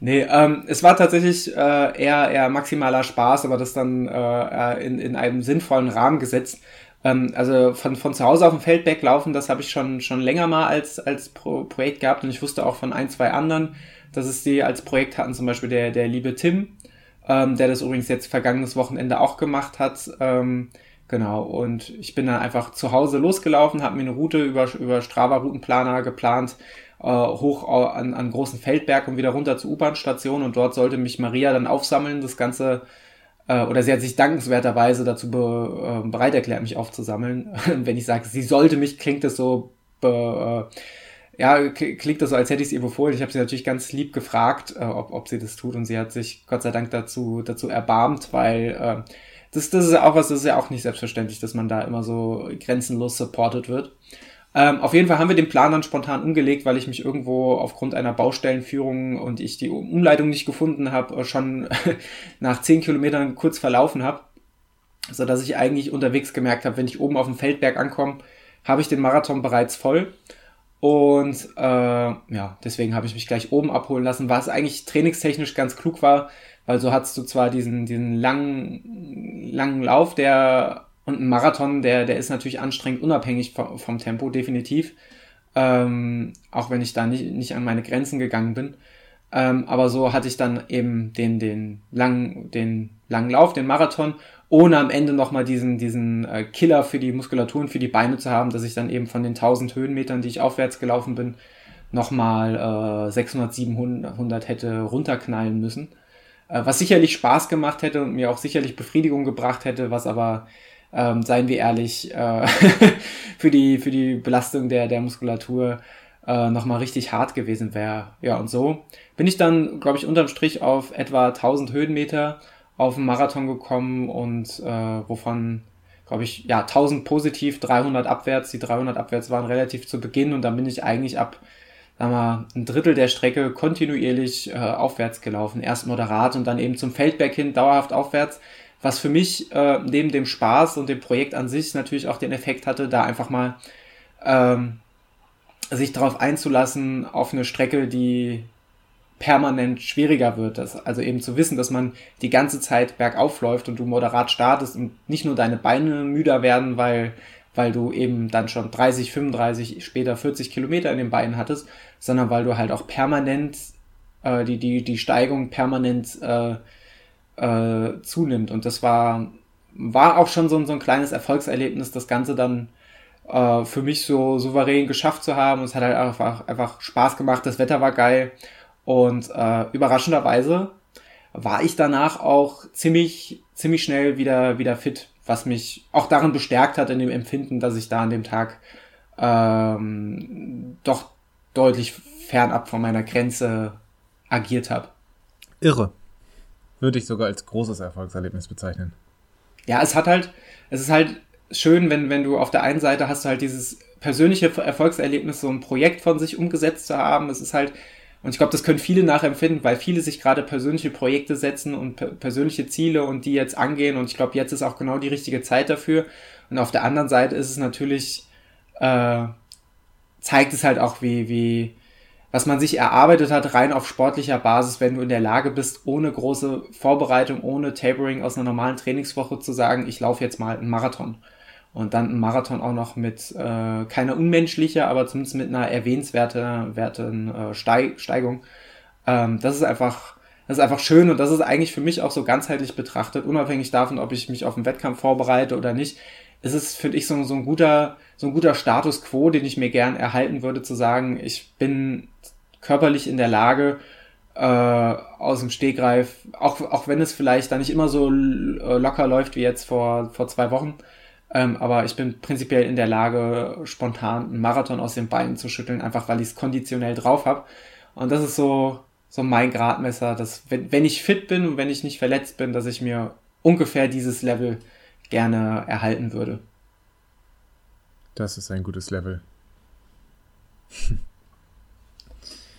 Nee, ähm, es war tatsächlich äh, eher, eher maximaler Spaß, aber das dann äh, in, in einem sinnvollen Rahmen gesetzt. Ähm, also von, von zu Hause auf dem Feldberg laufen, das habe ich schon, schon länger mal als, als Pro Projekt gehabt und ich wusste auch von ein, zwei anderen, dass es die als Projekt hatten, zum Beispiel der, der liebe Tim, ähm, der das übrigens jetzt vergangenes Wochenende auch gemacht hat. Ähm, genau, und ich bin dann einfach zu Hause losgelaufen, habe mir eine Route über, über Strava-Routenplaner geplant, äh, hoch an, an großen Feldberg und wieder runter zur U-Bahn-Station und dort sollte mich Maria dann aufsammeln, das Ganze äh, oder sie hat sich dankenswerterweise dazu be, äh, bereit erklärt, mich aufzusammeln. Wenn ich sage, sie sollte mich, klingt das so be, äh, ja, klingt das so, als hätte ich es ihr befohlen. Ich habe sie natürlich ganz lieb gefragt, äh, ob, ob sie das tut und sie hat sich Gott sei Dank dazu, dazu erbarmt, weil äh, das, das ist ja auch was, das ist ja auch nicht selbstverständlich, dass man da immer so grenzenlos supported wird. Ähm, auf jeden Fall haben wir den Plan dann spontan umgelegt, weil ich mich irgendwo aufgrund einer Baustellenführung und ich die Umleitung nicht gefunden habe, äh, schon nach zehn Kilometern kurz verlaufen habe, so dass ich eigentlich unterwegs gemerkt habe, wenn ich oben auf dem Feldberg ankomme, habe ich den Marathon bereits voll. Und äh, ja, deswegen habe ich mich gleich oben abholen lassen, was eigentlich trainingstechnisch ganz klug war, weil so hattest du zwar diesen, diesen langen, langen Lauf, der und ein Marathon, der, der ist natürlich anstrengend, unabhängig vom, vom Tempo, definitiv. Ähm, auch wenn ich da nicht, nicht an meine Grenzen gegangen bin. Ähm, aber so hatte ich dann eben den, den langen, den langen Lauf, den Marathon ohne am Ende nochmal diesen, diesen äh, Killer für die Muskulatur und für die Beine zu haben, dass ich dann eben von den 1000 Höhenmetern, die ich aufwärts gelaufen bin, nochmal äh, 600, 700 hätte runterknallen müssen. Äh, was sicherlich Spaß gemacht hätte und mir auch sicherlich Befriedigung gebracht hätte, was aber, ähm, seien wir ehrlich, äh, für, die, für die Belastung der, der Muskulatur äh, nochmal richtig hart gewesen wäre. Ja, und so bin ich dann, glaube ich, unterm Strich auf etwa 1000 Höhenmeter auf den Marathon gekommen und äh, wovon, glaube ich, ja, 1000 positiv, 300 abwärts. Die 300 abwärts waren relativ zu Beginn und dann bin ich eigentlich ab, sagen wir, ein Drittel der Strecke kontinuierlich äh, aufwärts gelaufen. Erst moderat und dann eben zum Feldberg hin dauerhaft aufwärts. Was für mich äh, neben dem Spaß und dem Projekt an sich natürlich auch den Effekt hatte, da einfach mal ähm, sich darauf einzulassen, auf eine Strecke, die permanent schwieriger wird. Das, also eben zu wissen, dass man die ganze Zeit bergauf läuft und du moderat startest und nicht nur deine Beine müder werden, weil, weil du eben dann schon 30, 35, später 40 Kilometer in den Beinen hattest, sondern weil du halt auch permanent äh, die, die, die Steigung permanent äh, äh, zunimmt. Und das war, war auch schon so, so ein kleines Erfolgserlebnis, das Ganze dann äh, für mich so souverän geschafft zu haben. Und es hat halt einfach, einfach Spaß gemacht, das Wetter war geil. Und äh, überraschenderweise war ich danach auch ziemlich, ziemlich schnell wieder, wieder fit, was mich auch darin bestärkt hat in dem Empfinden, dass ich da an dem Tag ähm, doch deutlich fernab von meiner Grenze agiert habe. Irre. Würde ich sogar als großes Erfolgserlebnis bezeichnen. Ja, es hat halt, es ist halt schön, wenn, wenn du auf der einen Seite hast du halt dieses persönliche Erfolgserlebnis, so ein Projekt von sich umgesetzt zu haben. Es ist halt, und ich glaube, das können viele nachempfinden, weil viele sich gerade persönliche Projekte setzen und per persönliche Ziele und die jetzt angehen. Und ich glaube, jetzt ist auch genau die richtige Zeit dafür. Und auf der anderen Seite ist es natürlich, äh, zeigt es halt auch, wie, wie, was man sich erarbeitet hat, rein auf sportlicher Basis, wenn du in der Lage bist, ohne große Vorbereitung, ohne Tapering aus einer normalen Trainingswoche zu sagen, ich laufe jetzt mal einen Marathon. Und dann ein Marathon auch noch mit äh, keiner unmenschlicher, aber zumindest mit einer erwähnenswerten äh, Steig Steigung. Ähm, das ist einfach, das ist einfach schön und das ist eigentlich für mich auch so ganzheitlich betrachtet, unabhängig davon, ob ich mich auf einen Wettkampf vorbereite oder nicht, ist es, finde ich, so, so ein guter, so ein guter Status quo, den ich mir gern erhalten würde, zu sagen, ich bin körperlich in der Lage, äh, aus dem Stegreif, auch, auch wenn es vielleicht da nicht immer so äh, locker läuft wie jetzt vor, vor zwei Wochen, ähm, aber ich bin prinzipiell in der Lage, spontan einen Marathon aus den Beinen zu schütteln, einfach weil ich es konditionell drauf habe. Und das ist so, so mein Gradmesser, dass wenn, wenn ich fit bin und wenn ich nicht verletzt bin, dass ich mir ungefähr dieses Level gerne erhalten würde. Das ist ein gutes Level.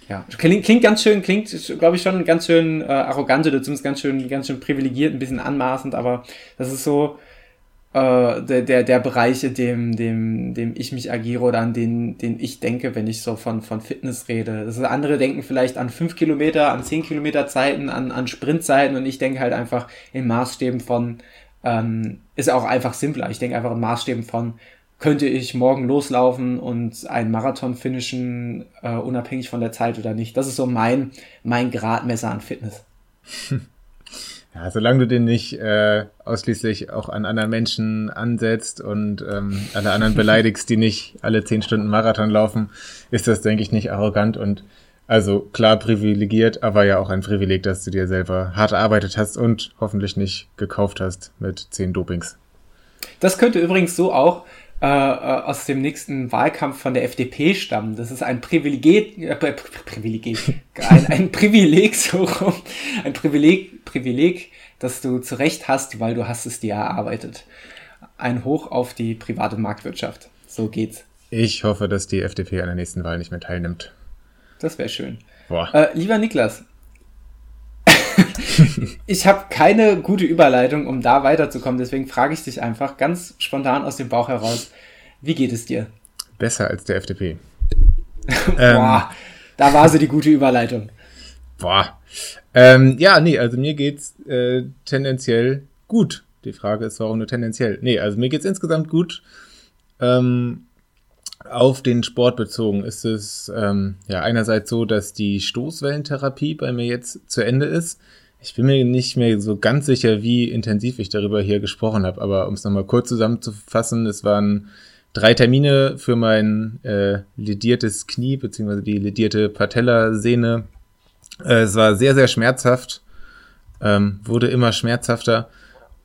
Ja, klingt, klingt ganz schön, klingt, glaube ich, schon ganz schön äh, arrogant oder zumindest ganz schön, ganz schön privilegiert, ein bisschen anmaßend, aber das ist so äh, der, der, der Bereich, in dem, dem, dem ich mich agiere oder an den, den ich denke, wenn ich so von, von Fitness rede. Das andere denken vielleicht an fünf Kilometer, an zehn Kilometer Zeiten, an, an Sprintzeiten und ich denke halt einfach in Maßstäben von, ähm, ist auch einfach simpler. Ich denke einfach in Maßstäben von, könnte ich morgen loslaufen und einen Marathon finishen, äh, unabhängig von der Zeit oder nicht. Das ist so mein, mein Gradmesser an Fitness. Ja, solange du den nicht äh, ausschließlich auch an anderen Menschen ansetzt und ähm, alle anderen beleidigst, die nicht alle zehn Stunden Marathon laufen, ist das, denke ich, nicht arrogant und also klar privilegiert, aber ja auch ein Privileg, dass du dir selber hart erarbeitet hast und hoffentlich nicht gekauft hast mit zehn Dopings. Das könnte übrigens so auch äh, äh, aus dem nächsten Wahlkampf von der FDP stammen. Das ist ein Privileg, äh, Privileg, ein, ein Privileg so rum, ein Privileg, Privileg, das du zurecht hast, weil du hast es dir erarbeitet. Ein Hoch auf die private Marktwirtschaft. So geht's. Ich hoffe, dass die FDP an der nächsten Wahl nicht mehr teilnimmt. Das wäre schön. Boah. Äh, lieber Niklas, ich habe keine gute Überleitung, um da weiterzukommen. Deswegen frage ich dich einfach ganz spontan aus dem Bauch heraus: Wie geht es dir? Besser als der FDP. Boah, ähm, da war sie die gute Überleitung. Boah. Ähm, ja, nee, also mir geht's äh, tendenziell gut. Die Frage ist, warum nur tendenziell? Nee, also mir geht's insgesamt gut. Ähm, auf den Sport bezogen ist es ähm, ja einerseits so, dass die Stoßwellentherapie bei mir jetzt zu Ende ist. Ich bin mir nicht mehr so ganz sicher, wie intensiv ich darüber hier gesprochen habe, aber um es nochmal kurz zusammenzufassen, es waren drei Termine für mein äh, lediertes Knie, beziehungsweise die ledierte Patellasehne. Äh, es war sehr, sehr schmerzhaft, ähm, wurde immer schmerzhafter.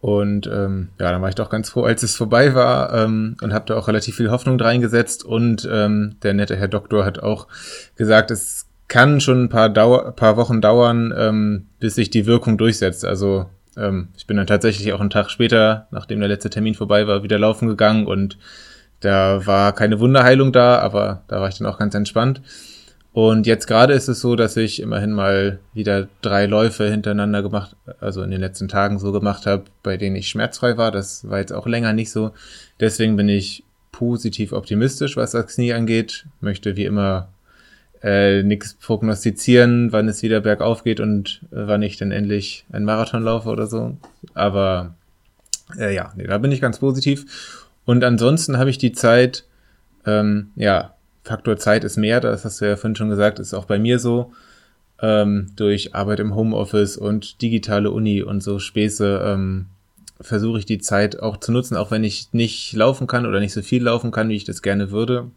Und ähm, ja, dann war ich doch ganz froh, als es vorbei war ähm, und habe da auch relativ viel Hoffnung reingesetzt. Und ähm, der nette Herr Doktor hat auch gesagt, es kann schon ein paar, Dauer, paar Wochen dauern, ähm, bis sich die Wirkung durchsetzt. Also ähm, ich bin dann tatsächlich auch einen Tag später, nachdem der letzte Termin vorbei war, wieder laufen gegangen und da war keine Wunderheilung da, aber da war ich dann auch ganz entspannt. Und jetzt gerade ist es so, dass ich immerhin mal wieder drei Läufe hintereinander gemacht, also in den letzten Tagen so gemacht habe, bei denen ich schmerzfrei war. Das war jetzt auch länger nicht so. Deswegen bin ich positiv optimistisch, was das Knie angeht. Möchte wie immer äh, nichts prognostizieren, wann es wieder bergauf geht und äh, wann ich dann endlich einen Marathon laufe oder so. Aber äh, ja, nee, da bin ich ganz positiv. Und ansonsten habe ich die Zeit, ähm, ja, Faktor Zeit ist mehr, das hast du ja vorhin schon gesagt, ist auch bei mir so. Ähm, durch Arbeit im Homeoffice und digitale Uni und so Späße ähm, versuche ich die Zeit auch zu nutzen, auch wenn ich nicht laufen kann oder nicht so viel laufen kann, wie ich das gerne würde.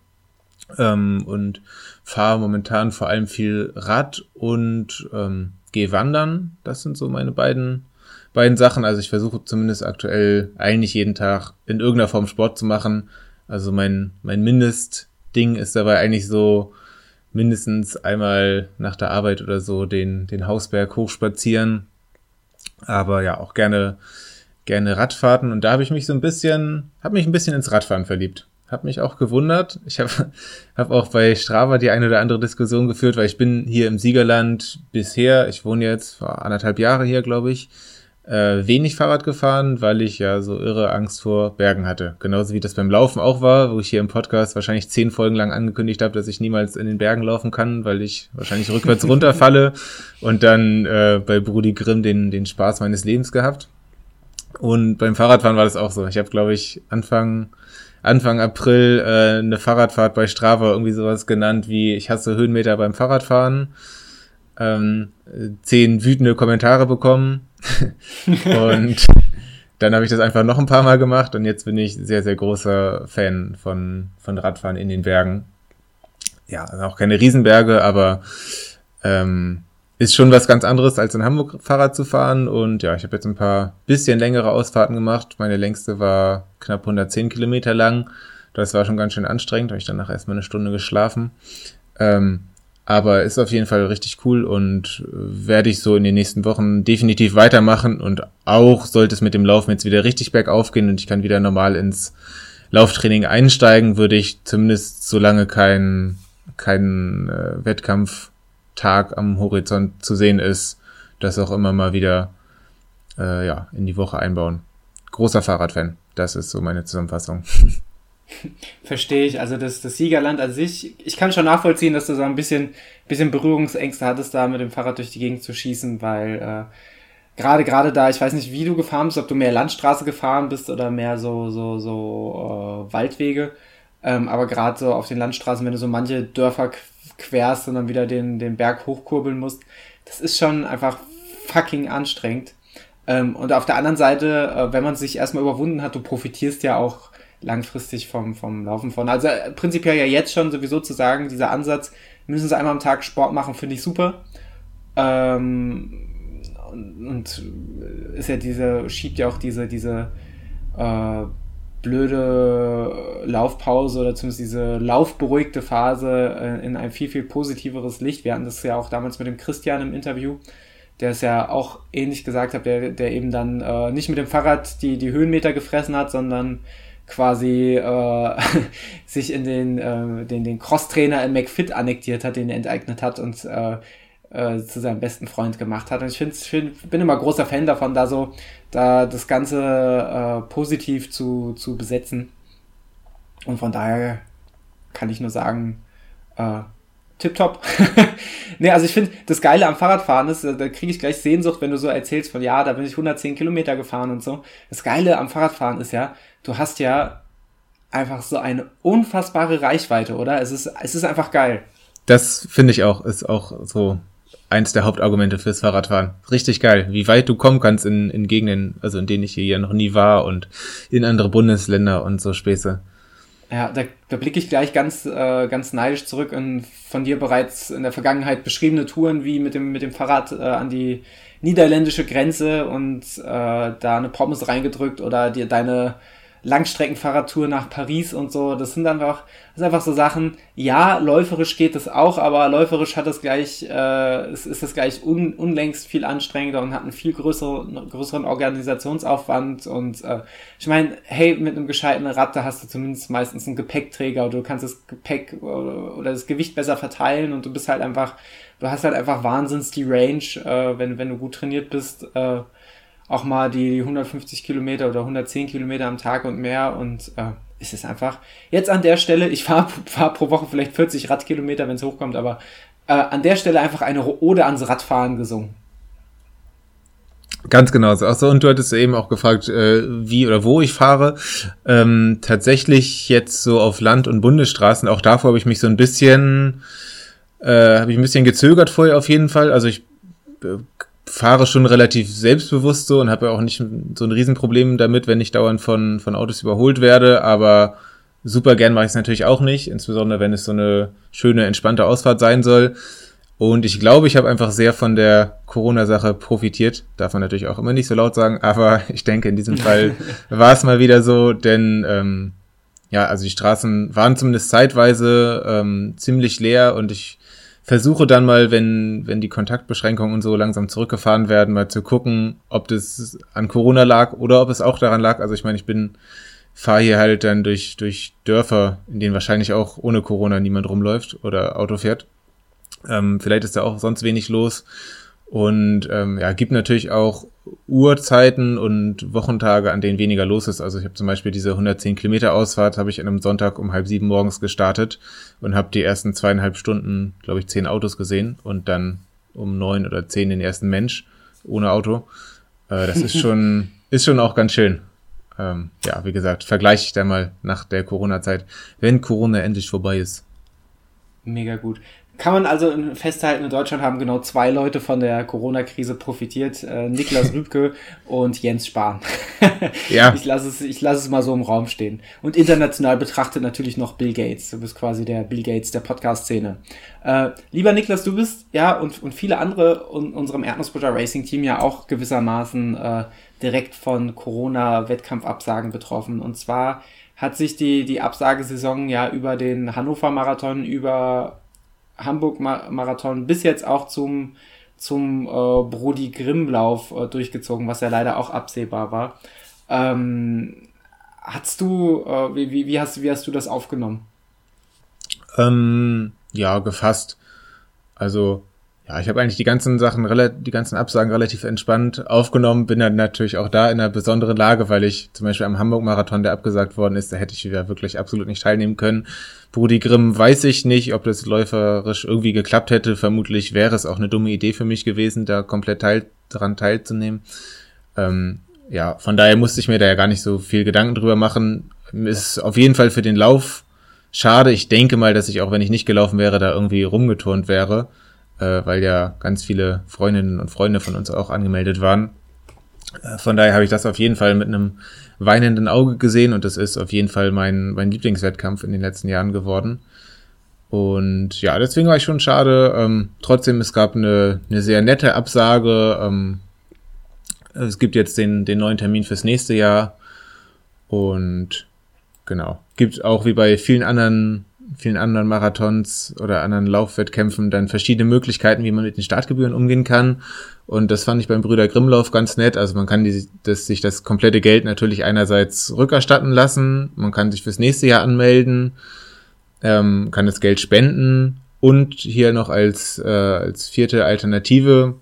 Ähm, und fahre momentan vor allem viel Rad und ähm, gehe wandern. Das sind so meine beiden, beiden Sachen. Also ich versuche zumindest aktuell eigentlich jeden Tag in irgendeiner Form Sport zu machen. Also mein, mein Mindestding ist dabei eigentlich so mindestens einmal nach der Arbeit oder so den, den Hausberg hochspazieren. Aber ja, auch gerne gerne Radfahrten und da habe ich mich so ein bisschen, habe mich ein bisschen ins Radfahren verliebt. Habe mich auch gewundert. Ich habe hab auch bei Strava die eine oder andere Diskussion geführt, weil ich bin hier im Siegerland bisher, ich wohne jetzt vor anderthalb Jahre hier, glaube ich, äh, wenig Fahrrad gefahren, weil ich ja so irre Angst vor Bergen hatte. Genauso wie das beim Laufen auch war, wo ich hier im Podcast wahrscheinlich zehn Folgen lang angekündigt habe, dass ich niemals in den Bergen laufen kann, weil ich wahrscheinlich rückwärts runterfalle und dann äh, bei Brudi Grimm den, den Spaß meines Lebens gehabt. Und beim Fahrradfahren war das auch so. Ich habe, glaube ich, Anfang, Anfang April äh, eine Fahrradfahrt bei Strava irgendwie sowas genannt wie ich hasse Höhenmeter beim Fahrradfahren. Ähm, zehn wütende Kommentare bekommen. und dann habe ich das einfach noch ein paar Mal gemacht und jetzt bin ich sehr, sehr großer Fan von, von Radfahren in den Bergen. Ja, also auch keine Riesenberge, aber ähm, ist schon was ganz anderes, als in Hamburg Fahrrad zu fahren. Und ja, ich habe jetzt ein paar bisschen längere Ausfahrten gemacht. Meine längste war knapp 110 Kilometer lang. Das war schon ganz schön anstrengend, habe ich danach erstmal eine Stunde geschlafen. Ähm, aber ist auf jeden Fall richtig cool und werde ich so in den nächsten Wochen definitiv weitermachen. Und auch sollte es mit dem Laufen jetzt wieder richtig bergauf gehen und ich kann wieder normal ins Lauftraining einsteigen, würde ich zumindest solange kein, kein äh, Wettkampf Tag am Horizont zu sehen ist, das auch immer mal wieder äh, ja, in die Woche einbauen. Großer Fahrradfan. Das ist so meine Zusammenfassung. Verstehe ich. Also das, das Siegerland an sich, ich kann schon nachvollziehen, dass du so ein bisschen, bisschen Berührungsängste hattest, da mit dem Fahrrad durch die Gegend zu schießen, weil äh, gerade gerade da, ich weiß nicht, wie du gefahren bist, ob du mehr Landstraße gefahren bist oder mehr so so so äh, Waldwege. Ähm, aber gerade so auf den Landstraßen, wenn du so manche Dörfer querst und dann wieder den, den Berg hochkurbeln musst. Das ist schon einfach fucking anstrengend. Ähm, und auf der anderen Seite, äh, wenn man sich erstmal überwunden hat, du profitierst ja auch langfristig vom, vom Laufen von. Also äh, prinzipiell ja jetzt schon sowieso zu sagen, dieser Ansatz, müssen sie einmal am Tag Sport machen, finde ich super. Ähm, und, und, ist ja diese, schiebt ja auch diese, diese äh, blöde Laufpause oder zumindest diese laufberuhigte Phase äh, in ein viel, viel positiveres Licht. Wir hatten das ja auch damals mit dem Christian im Interview, der es ja auch ähnlich gesagt hat, der, der eben dann äh, nicht mit dem Fahrrad die, die Höhenmeter gefressen hat, sondern quasi äh, sich in den, äh, den, den Crosstrainer in McFit annektiert hat, den er enteignet hat und äh, äh, zu seinem besten Freund gemacht hat. Und ich finde, find, bin immer großer Fan davon, da so, da das Ganze äh, positiv zu, zu besetzen. Und von daher kann ich nur sagen, äh, tipptopp. nee, also ich finde, das Geile am Fahrradfahren ist, da kriege ich gleich Sehnsucht, wenn du so erzählst von, ja, da bin ich 110 Kilometer gefahren und so. Das Geile am Fahrradfahren ist ja, du hast ja einfach so eine unfassbare Reichweite, oder? Es ist, es ist einfach geil. Das finde ich auch, ist auch so eins der Hauptargumente fürs Fahrradfahren. Richtig geil, wie weit du kommen kannst in, in Gegenden, also in denen ich hier noch nie war und in andere Bundesländer und so Späße. Ja, da, da blicke ich gleich ganz, äh, ganz neidisch zurück in von dir bereits in der Vergangenheit beschriebene Touren wie mit dem, mit dem Fahrrad äh, an die niederländische Grenze und äh, da eine Pommes reingedrückt oder dir deine Langstreckenfahrradtour nach Paris und so. Das sind einfach, das sind einfach so Sachen. Ja, läuferisch geht es auch, aber läuferisch hat es gleich, äh, ist, ist es gleich un, unlängst viel anstrengender und hat einen viel größeren, größeren Organisationsaufwand. Und äh, ich meine, hey, mit einem gescheiten Rad, da hast du zumindest meistens einen Gepäckträger oder du kannst das Gepäck oder, oder das Gewicht besser verteilen und du bist halt einfach, du hast halt einfach wahnsinns die Range, äh, wenn, wenn du gut trainiert bist. Äh, auch mal die 150 Kilometer oder 110 Kilometer am Tag und mehr und äh, ist es einfach, jetzt an der Stelle, ich fahre fahr pro Woche vielleicht 40 Radkilometer, wenn es hochkommt, aber äh, an der Stelle einfach eine Ode ans Radfahren gesungen. Ganz genau. So, und du hattest eben auch gefragt, äh, wie oder wo ich fahre. Ähm, tatsächlich jetzt so auf Land- und Bundesstraßen, auch davor habe ich mich so ein bisschen, äh, habe ich ein bisschen gezögert vorher auf jeden Fall. Also ich äh, fahre schon relativ selbstbewusst so und habe ja auch nicht so ein Riesenproblem damit, wenn ich dauernd von, von Autos überholt werde, aber super gern mache ich es natürlich auch nicht, insbesondere wenn es so eine schöne, entspannte Ausfahrt sein soll. Und ich glaube, ich habe einfach sehr von der Corona-Sache profitiert. Darf man natürlich auch immer nicht so laut sagen, aber ich denke, in diesem Fall war es mal wieder so, denn ähm, ja, also die Straßen waren zumindest zeitweise ähm, ziemlich leer und ich versuche dann mal, wenn, wenn die Kontaktbeschränkungen und so langsam zurückgefahren werden, mal zu gucken, ob das an Corona lag oder ob es auch daran lag. Also ich meine, ich bin, fahre hier halt dann durch, durch Dörfer, in denen wahrscheinlich auch ohne Corona niemand rumläuft oder Auto fährt. Ähm, vielleicht ist da auch sonst wenig los. Und ähm, ja, gibt natürlich auch Uhrzeiten und Wochentage, an denen weniger los ist. Also ich habe zum Beispiel diese 110 Kilometer Ausfahrt, habe ich an einem Sonntag um halb sieben morgens gestartet und habe die ersten zweieinhalb Stunden, glaube ich, zehn Autos gesehen und dann um neun oder zehn den ersten Mensch ohne Auto. Äh, das ist schon, ist schon auch ganz schön. Ähm, ja, wie gesagt, vergleiche ich da mal nach der Corona-Zeit, wenn Corona endlich vorbei ist. Mega gut. Kann man also festhalten, in Deutschland haben genau zwei Leute von der Corona-Krise profitiert, äh, Niklas Rübke und Jens Spahn. ja. Ich lasse es, ich lasse es mal so im Raum stehen. Und international betrachtet natürlich noch Bill Gates. Du bist quasi der Bill Gates der Podcast-Szene. Äh, lieber Niklas, du bist ja und, und viele andere in unserem Erdnussbutter Racing Team ja auch gewissermaßen äh, direkt von Corona-Wettkampfabsagen betroffen. Und zwar hat sich die, die Absagesaison ja über den Hannover Marathon, über Hamburg-Marathon bis jetzt auch zum, zum äh, Brody Grimm-Lauf äh, durchgezogen, was ja leider auch absehbar war. Ähm, hast du, äh, wie, wie, hast, wie hast du das aufgenommen? Ähm, ja, gefasst. Also ja, ich habe eigentlich die ganzen Sachen, die ganzen Absagen relativ entspannt aufgenommen, bin dann natürlich auch da in einer besonderen Lage, weil ich zum Beispiel am Hamburg-Marathon, der abgesagt worden ist, da hätte ich wieder wirklich absolut nicht teilnehmen können. Brudi Grimm weiß ich nicht, ob das läuferisch irgendwie geklappt hätte. Vermutlich wäre es auch eine dumme Idee für mich gewesen, da komplett teil, daran teilzunehmen. Ähm, ja, von daher musste ich mir da ja gar nicht so viel Gedanken drüber machen. Ist auf jeden Fall für den Lauf schade. Ich denke mal, dass ich auch, wenn ich nicht gelaufen wäre, da irgendwie rumgeturnt wäre äh, weil ja ganz viele Freundinnen und Freunde von uns auch angemeldet waren. Äh, von daher habe ich das auf jeden Fall mit einem weinenden Auge gesehen und das ist auf jeden Fall mein, mein Lieblingswettkampf in den letzten Jahren geworden. Und ja, deswegen war ich schon schade. Ähm, trotzdem, es gab eine, eine sehr nette Absage. Ähm, es gibt jetzt den, den neuen Termin fürs nächste Jahr. Und genau. Gibt auch wie bei vielen anderen vielen anderen Marathons oder anderen Laufwettkämpfen dann verschiedene Möglichkeiten, wie man mit den Startgebühren umgehen kann. Und das fand ich beim Brüder Grimmlauf ganz nett. Also man kann die, das, sich das komplette Geld natürlich einerseits rückerstatten lassen, man kann sich fürs nächste Jahr anmelden, ähm, kann das Geld spenden und hier noch als, äh, als vierte Alternative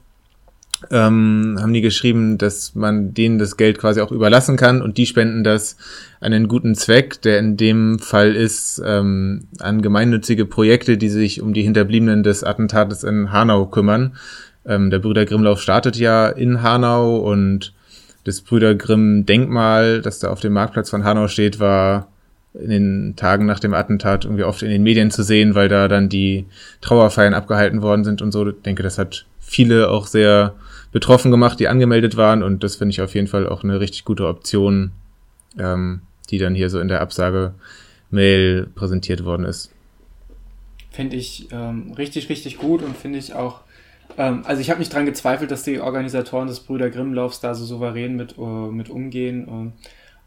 ähm, haben die geschrieben, dass man denen das Geld quasi auch überlassen kann und die spenden das an einen guten Zweck, der in dem Fall ist ähm, an gemeinnützige Projekte, die sich um die Hinterbliebenen des Attentates in Hanau kümmern. Ähm, der Brüder Grimmlauf startet ja in Hanau und das Brüder Grimm Denkmal, das da auf dem Marktplatz von Hanau steht, war in den Tagen nach dem Attentat irgendwie oft in den Medien zu sehen, weil da dann die Trauerfeiern abgehalten worden sind und so. Ich denke, das hat viele auch sehr betroffen gemacht, die angemeldet waren und das finde ich auf jeden Fall auch eine richtig gute Option, ähm, die dann hier so in der Absage-Mail präsentiert worden ist. Finde ich ähm, richtig, richtig gut und finde ich auch, ähm, also ich habe nicht dran gezweifelt, dass die Organisatoren des Brüder Grimmlaufs da so souverän mit, uh, mit umgehen,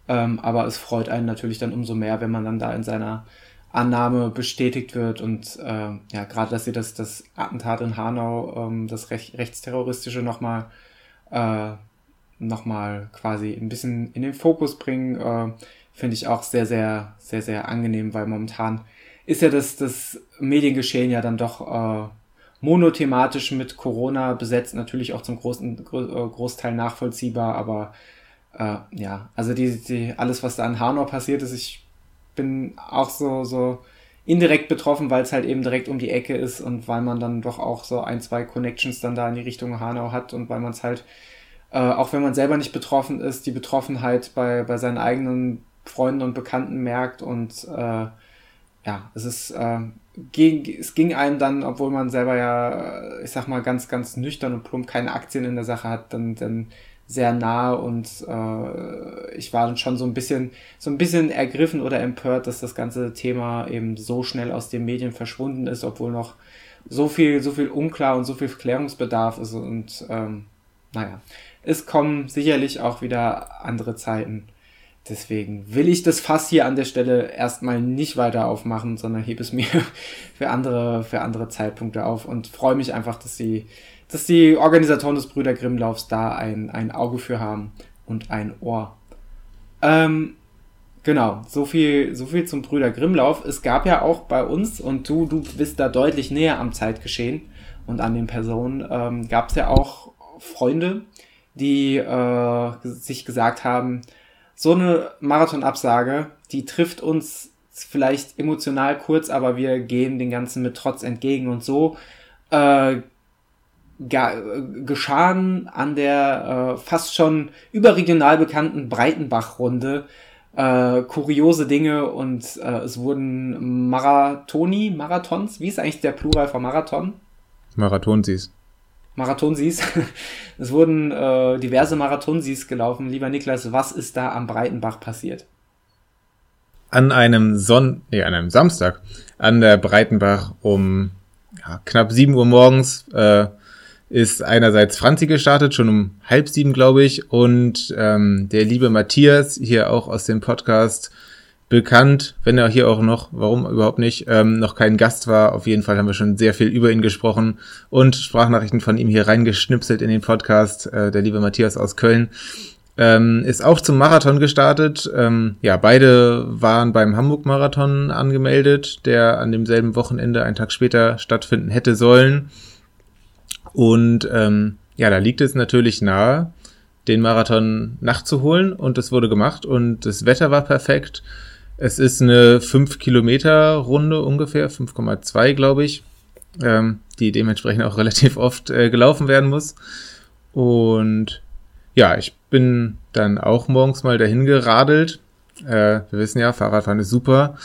uh, aber es freut einen natürlich dann umso mehr, wenn man dann da in seiner Annahme bestätigt wird und äh, ja, gerade, dass sie das, das Attentat in Hanau, ähm, das Rech Rechtsterroristische nochmal äh, noch quasi ein bisschen in den Fokus bringen, äh, finde ich auch sehr, sehr, sehr, sehr angenehm, weil momentan ist ja das, das Mediengeschehen ja dann doch äh, monothematisch mit Corona besetzt, natürlich auch zum großen Gro äh, Großteil nachvollziehbar, aber äh, ja, also die, die, alles, was da in Hanau passiert ist, ich bin auch so, so indirekt betroffen, weil es halt eben direkt um die Ecke ist und weil man dann doch auch so ein, zwei Connections dann da in die Richtung Hanau hat und weil man es halt, äh, auch wenn man selber nicht betroffen ist, die Betroffenheit bei, bei seinen eigenen Freunden und Bekannten merkt und äh, ja, es ist, äh, ging, es ging einem dann, obwohl man selber ja, ich sag mal, ganz, ganz nüchtern und plump keine Aktien in der Sache hat, dann, dann sehr nah und äh, ich war schon so ein bisschen so ein bisschen ergriffen oder empört, dass das ganze Thema eben so schnell aus den Medien verschwunden ist, obwohl noch so viel so viel unklar und so viel Klärungsbedarf ist und ähm, naja, es kommen sicherlich auch wieder andere Zeiten. Deswegen will ich das Fass hier an der Stelle erstmal nicht weiter aufmachen, sondern hebe es mir für andere, für andere Zeitpunkte auf und freue mich einfach, dass sie dass die Organisatoren des Brüder Grimmlaufs da ein, ein Auge für haben und ein Ohr. Ähm, genau, so viel, so viel zum Brüder Grimmlauf. Es gab ja auch bei uns, und du, du bist da deutlich näher am Zeitgeschehen und an den Personen, ähm, gab es ja auch Freunde, die äh, sich gesagt haben, so eine Marathonabsage, die trifft uns vielleicht emotional kurz, aber wir gehen den Ganzen mit Trotz entgegen und so äh, geschahen an der äh, fast schon überregional bekannten Breitenbach-Runde äh, kuriose Dinge und äh, es wurden Marathoni, Marathons, wie ist eigentlich der Plural von Marathon? Marathonsis. Marathonsis. es wurden äh, diverse Marathonsis gelaufen. Lieber Niklas, was ist da am Breitenbach passiert? An einem Sonn, nee, an einem Samstag an der Breitenbach um ja, knapp 7 Uhr morgens äh, ist einerseits Franzi gestartet, schon um halb sieben, glaube ich, und ähm, der liebe Matthias, hier auch aus dem Podcast bekannt, wenn er hier auch noch, warum überhaupt nicht, ähm, noch kein Gast war. Auf jeden Fall haben wir schon sehr viel über ihn gesprochen und Sprachnachrichten von ihm hier reingeschnipselt in den Podcast. Äh, der liebe Matthias aus Köln ähm, ist auch zum Marathon gestartet. Ähm, ja, beide waren beim Hamburg-Marathon angemeldet, der an demselben Wochenende, einen Tag später, stattfinden hätte sollen. Und ähm, ja, da liegt es natürlich nahe, den Marathon nachzuholen und das wurde gemacht und das Wetter war perfekt. Es ist eine 5 Kilometer Runde ungefähr, 5,2 glaube ich, ähm, die dementsprechend auch relativ oft äh, gelaufen werden muss. Und ja, ich bin dann auch morgens mal dahin geradelt. Äh, wir wissen ja, Fahrradfahren ist super.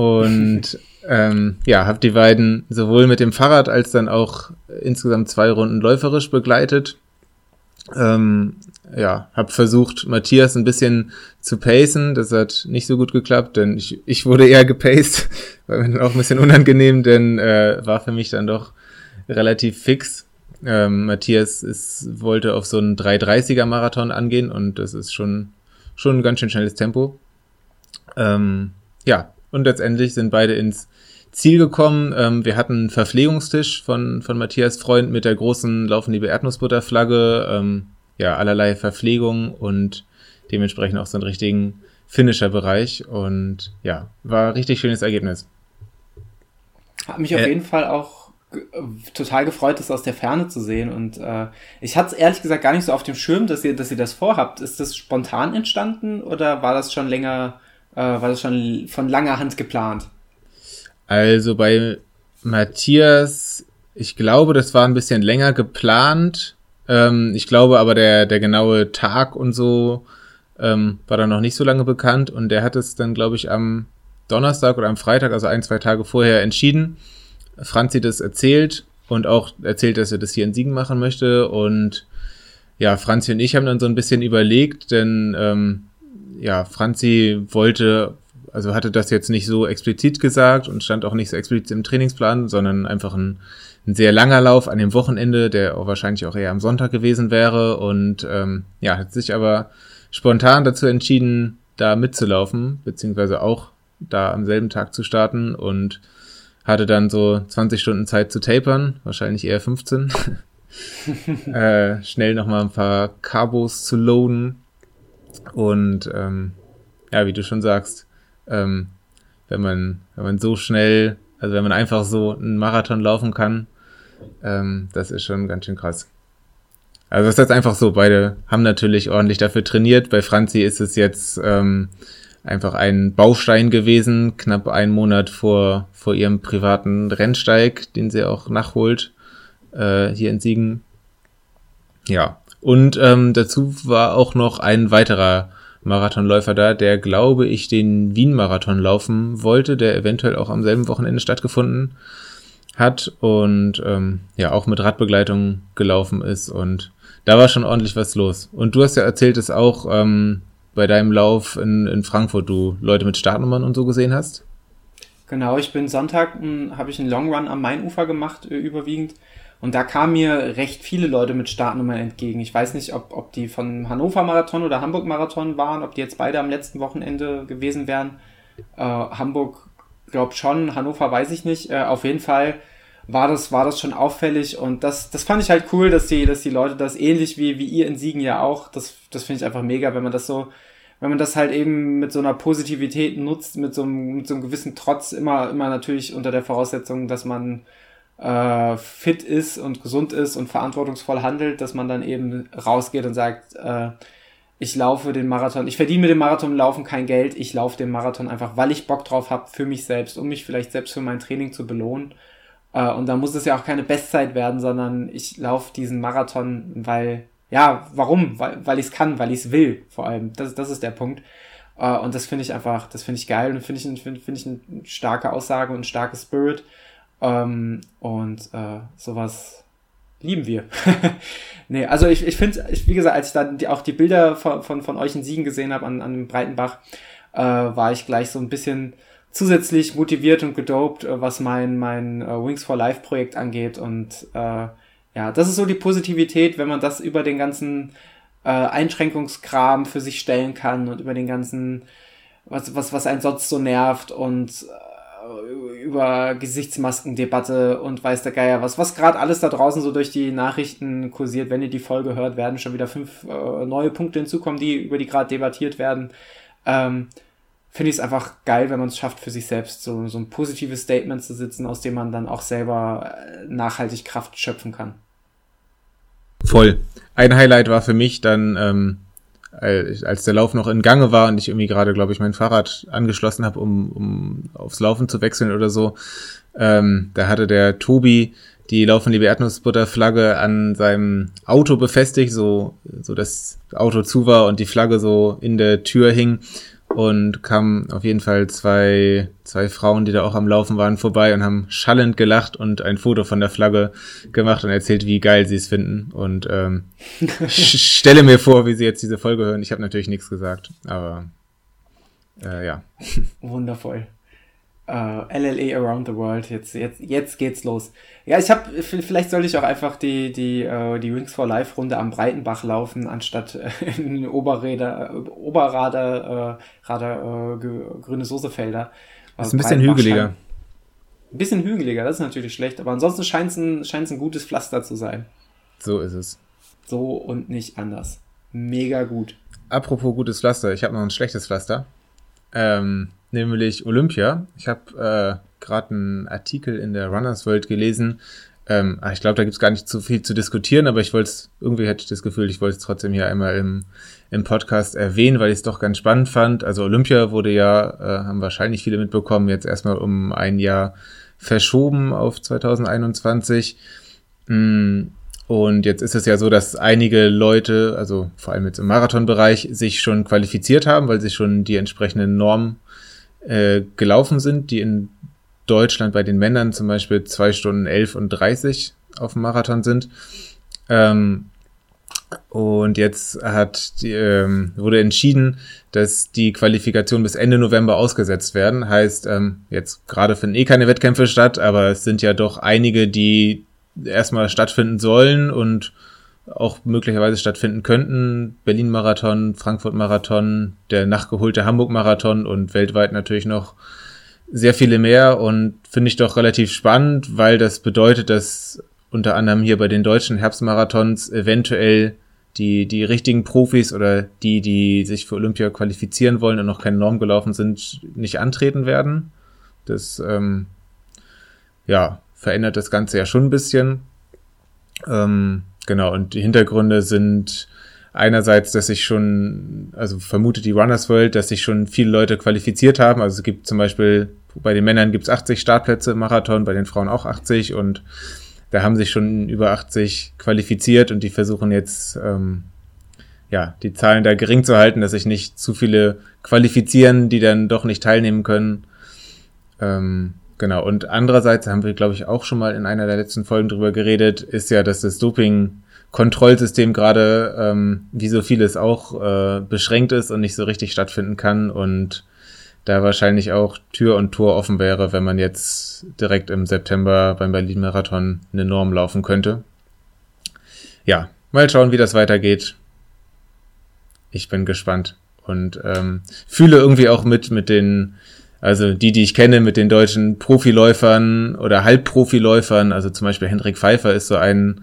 Und ähm, ja, habe die beiden sowohl mit dem Fahrrad als dann auch insgesamt zwei Runden läuferisch begleitet. Ähm, ja, habe versucht, Matthias ein bisschen zu pacen. Das hat nicht so gut geklappt, denn ich, ich wurde eher gepaced. War mir dann auch ein bisschen unangenehm, denn äh, war für mich dann doch relativ fix. Ähm, Matthias ist, wollte auf so einen 330er Marathon angehen und das ist schon, schon ein ganz schön schnelles Tempo. Ähm, ja, und letztendlich sind beide ins Ziel gekommen. Ähm, wir hatten einen Verpflegungstisch von, von Matthias Freund mit der großen Laufenliebe Erdnussbutterflagge. Ähm, ja, allerlei Verpflegung und dementsprechend auch so einen richtigen Finisher-Bereich. Und ja, war ein richtig schönes Ergebnis. Hat mich auf äh, jeden Fall auch total gefreut, das aus der Ferne zu sehen. Und äh, ich hatte es ehrlich gesagt gar nicht so auf dem Schirm, dass ihr, dass ihr das vorhabt. Ist das spontan entstanden oder war das schon länger äh, war das schon von langer Hand geplant? Also bei Matthias, ich glaube, das war ein bisschen länger geplant. Ähm, ich glaube aber, der, der genaue Tag und so ähm, war dann noch nicht so lange bekannt und der hat es dann, glaube ich, am Donnerstag oder am Freitag, also ein, zwei Tage vorher entschieden. Franzi das erzählt und auch erzählt, dass er das hier in Siegen machen möchte und ja, Franzi und ich haben dann so ein bisschen überlegt, denn ähm, ja, Franzi wollte, also hatte das jetzt nicht so explizit gesagt und stand auch nicht so explizit im Trainingsplan, sondern einfach ein, ein sehr langer Lauf an dem Wochenende, der auch wahrscheinlich auch eher am Sonntag gewesen wäre und ähm, ja, hat sich aber spontan dazu entschieden, da mitzulaufen, beziehungsweise auch da am selben Tag zu starten und hatte dann so 20 Stunden Zeit zu tapern, wahrscheinlich eher 15. äh, schnell nochmal ein paar Carbos zu loaden und ähm, ja, wie du schon sagst, ähm, wenn man, wenn man so schnell, also wenn man einfach so einen Marathon laufen kann, ähm, das ist schon ganz schön krass. Also es ist jetzt einfach so, beide haben natürlich ordentlich dafür trainiert. Bei Franzi ist es jetzt ähm, einfach ein Baustein gewesen, knapp einen Monat vor, vor ihrem privaten Rennsteig, den sie auch nachholt, äh, hier in Siegen. Ja, und ähm, dazu war auch noch ein weiterer Marathonläufer da, der, glaube ich, den Wien-Marathon laufen wollte, der eventuell auch am selben Wochenende stattgefunden hat und ähm, ja auch mit Radbegleitung gelaufen ist und da war schon ordentlich was los. Und du hast ja erzählt, dass auch ähm, bei deinem Lauf in, in Frankfurt du Leute mit Startnummern und so gesehen hast. Genau, ich bin Sonntag, hm, habe ich einen Long Run am Mainufer gemacht, äh, überwiegend. Und da kamen mir recht viele Leute mit Startnummern entgegen. Ich weiß nicht, ob, ob die von Hannover Marathon oder Hamburg Marathon waren, ob die jetzt beide am letzten Wochenende gewesen wären. Äh, Hamburg glaubt schon, Hannover weiß ich nicht. Äh, auf jeden Fall war das, war das schon auffällig und das, das fand ich halt cool, dass die, dass die Leute das ähnlich wie, wie ihr in Siegen ja auch, das, das finde ich einfach mega, wenn man das so, wenn man das halt eben mit so einer Positivität nutzt, mit so einem, mit so einem gewissen Trotz, immer, immer natürlich unter der Voraussetzung, dass man äh, fit ist und gesund ist und verantwortungsvoll handelt, dass man dann eben rausgeht und sagt, äh, ich laufe den Marathon, ich verdiene mit dem Marathon laufen kein Geld, ich laufe den Marathon einfach, weil ich Bock drauf habe für mich selbst, um mich vielleicht selbst für mein Training zu belohnen. Äh, und da muss es ja auch keine Bestzeit werden, sondern ich laufe diesen Marathon, weil, ja, warum? Weil, weil ich es kann, weil ich es will, vor allem. Das, das ist der Punkt. Äh, und das finde ich einfach, das finde ich geil und finde ich, finde find ich eine starke Aussage und ein starkes Spirit. Ähm, und äh, sowas lieben wir. nee, also ich, ich finde, ich, wie gesagt, als ich dann die, auch die Bilder von, von, von euch in Siegen gesehen habe an, an Breitenbach, äh, war ich gleich so ein bisschen zusätzlich motiviert und gedopt, äh, was mein, mein äh, Wings for Life Projekt angeht. Und äh, ja, das ist so die Positivität, wenn man das über den ganzen äh, Einschränkungskram für sich stellen kann und über den ganzen, was, was, was einen sonst so nervt und äh, über Gesichtsmaskendebatte und weiß der Geier was, was gerade alles da draußen so durch die Nachrichten kursiert. Wenn ihr die Folge hört, werden schon wieder fünf äh, neue Punkte hinzukommen, die, über die gerade debattiert werden. Ähm, finde ich es einfach geil, wenn man es schafft, für sich selbst so, so ein positives Statement zu sitzen, aus dem man dann auch selber äh, nachhaltig Kraft schöpfen kann. Voll. Ein Highlight war für mich dann, ähm, als der Lauf noch in Gange war und ich irgendwie gerade, glaube ich, mein Fahrrad angeschlossen habe, um, um aufs Laufen zu wechseln oder so. Ähm, da hatte der Tobi die Laufen liebe Erdnussbutter-Flagge an seinem Auto befestigt, so, so das Auto zu war und die Flagge so in der Tür hing und kamen auf jeden Fall zwei, zwei Frauen, die da auch am Laufen waren, vorbei und haben schallend gelacht und ein Foto von der Flagge gemacht und erzählt, wie geil sie es finden. Und ähm, stelle mir vor, wie sie jetzt diese Folge hören. Ich habe natürlich nichts gesagt, aber äh, ja. Wundervoll uh, äh, LLE Around the World. Jetzt, jetzt, jetzt geht's los. Ja, ich habe, vielleicht sollte ich auch einfach die, die, uh, die Wings for Life Runde am Breitenbach laufen, anstatt äh, in Oberräder, Oberrader, äh, Rader, äh, grüne Soßefelder. Das ist ein bisschen hügeliger. Ein bisschen hügeliger, das ist natürlich schlecht, aber ansonsten scheint es ein, scheint's ein gutes Pflaster zu sein. So ist es. So und nicht anders. Mega gut. Apropos gutes Pflaster, ich habe noch ein schlechtes Pflaster. Ähm, nämlich Olympia. Ich habe äh, gerade einen Artikel in der Runners World gelesen. Ähm, ah, ich glaube, da gibt es gar nicht zu viel zu diskutieren, aber ich wollte es, irgendwie hatte ich das Gefühl, ich wollte es trotzdem hier einmal im, im Podcast erwähnen, weil ich es doch ganz spannend fand. Also Olympia wurde ja, äh, haben wahrscheinlich viele mitbekommen, jetzt erstmal um ein Jahr verschoben auf 2021. Mm, und jetzt ist es ja so, dass einige Leute, also vor allem jetzt im Marathonbereich, sich schon qualifiziert haben, weil sie schon die entsprechenden Normen äh, gelaufen sind, die in Deutschland bei den Männern zum Beispiel zwei Stunden elf und dreißig auf dem Marathon sind. Ähm, und jetzt hat die, ähm, wurde entschieden, dass die Qualifikation bis Ende November ausgesetzt werden. Heißt, ähm, jetzt gerade finden eh keine Wettkämpfe statt, aber es sind ja doch einige, die erstmal stattfinden sollen und auch möglicherweise stattfinden könnten. Berlin-Marathon, Frankfurt-Marathon, der nachgeholte Hamburg-Marathon und weltweit natürlich noch sehr viele mehr und finde ich doch relativ spannend, weil das bedeutet, dass unter anderem hier bei den deutschen Herbstmarathons eventuell die, die richtigen Profis oder die, die sich für Olympia qualifizieren wollen und noch keine Norm gelaufen sind, nicht antreten werden. Das, ähm, ja, verändert das Ganze ja schon ein bisschen. Ähm, Genau, und die Hintergründe sind einerseits, dass sich schon, also vermutet die Runners World, dass sich schon viele Leute qualifiziert haben. Also es gibt zum Beispiel, bei den Männern gibt es 80 Startplätze im Marathon, bei den Frauen auch 80 und da haben sich schon über 80 qualifiziert und die versuchen jetzt, ähm, ja, die Zahlen da gering zu halten, dass sich nicht zu viele qualifizieren, die dann doch nicht teilnehmen können. Ähm, genau. Und andererseits haben wir, glaube ich, auch schon mal in einer der letzten Folgen drüber geredet, ist ja, dass das Doping Kontrollsystem gerade, ähm, wie so vieles auch, äh, beschränkt ist und nicht so richtig stattfinden kann und da wahrscheinlich auch Tür und Tor offen wäre, wenn man jetzt direkt im September beim Berlin-Marathon eine Norm laufen könnte. Ja, mal schauen, wie das weitergeht. Ich bin gespannt und ähm, fühle irgendwie auch mit mit den, also die, die ich kenne, mit den deutschen Profiläufern oder Halbprofiläufern. Also zum Beispiel Hendrik Pfeiffer ist so ein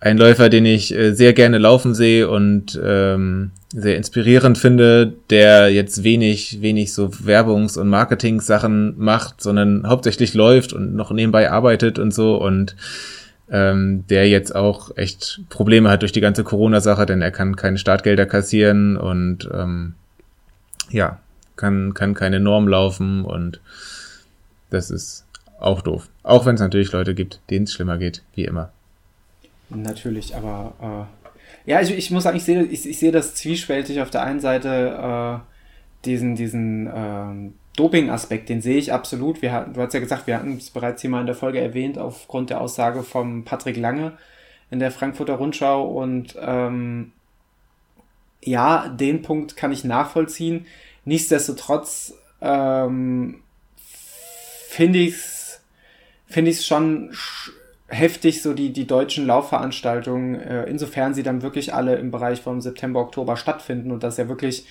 ein Läufer, den ich äh, sehr gerne laufen sehe und ähm, sehr inspirierend finde, der jetzt wenig, wenig so Werbungs- und Marketing-Sachen macht, sondern hauptsächlich läuft und noch nebenbei arbeitet und so und ähm, der jetzt auch echt Probleme hat durch die ganze Corona-Sache, denn er kann keine Startgelder kassieren und ähm, ja, kann, kann keine Norm laufen und das ist auch doof. Auch wenn es natürlich Leute gibt, denen es schlimmer geht, wie immer. Natürlich, aber äh, ja, ich, ich muss sagen, ich sehe ich, ich sehe das zwiespältig. Auf der einen Seite äh, diesen, diesen äh, Doping-Aspekt, den sehe ich absolut. Wir hatten, du hast ja gesagt, wir hatten es bereits hier mal in der Folge erwähnt, aufgrund der Aussage von Patrick Lange in der Frankfurter Rundschau. Und ähm, ja, den Punkt kann ich nachvollziehen. Nichtsdestotrotz ähm, finde ich es finde ich es schon heftig, so die, die deutschen Laufveranstaltungen, äh, insofern sie dann wirklich alle im Bereich vom September, Oktober stattfinden und das ja wirklich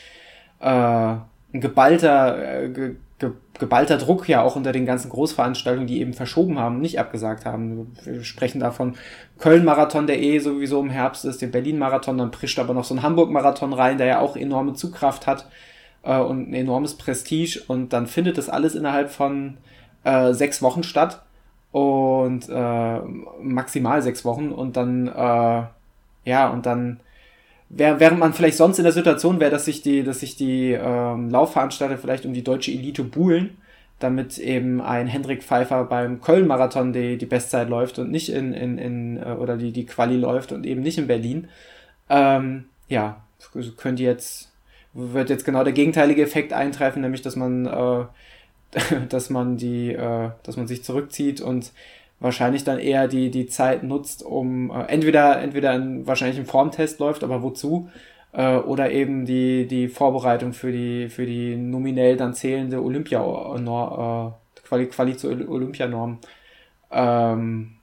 äh, ein geballter, äh, ge, ge, geballter Druck ja auch unter den ganzen Großveranstaltungen, die eben verschoben haben, nicht abgesagt haben. Wir sprechen da von Köln-Marathon, der eh sowieso im Herbst ist, den Berlin-Marathon, dann prischt aber noch so ein Hamburg-Marathon rein, der ja auch enorme Zugkraft hat äh, und ein enormes Prestige. Und dann findet das alles innerhalb von äh, sechs Wochen statt. Und äh, maximal sechs Wochen. Und dann äh, ja und dann während man vielleicht sonst in der Situation wäre, dass sich die, dass sich die ähm, Laufveranstalter vielleicht um die deutsche Elite buhlen, damit eben ein Hendrik Pfeiffer beim Köln-Marathon die, die Bestzeit läuft und nicht in, in, in äh, oder die, die Quali läuft und eben nicht in Berlin. Ähm, ja, könnte jetzt, wird jetzt genau der gegenteilige Effekt eintreffen, nämlich dass man äh, dass man die, äh, dass man sich zurückzieht und wahrscheinlich dann eher die, die Zeit nutzt, um äh, entweder, entweder ein, wahrscheinlich ein Formtest läuft, aber wozu? Äh, oder eben die, die Vorbereitung für die, für die nominell dann zählende Olympia, äh, Quali, Quali zur Olympianorm ähm,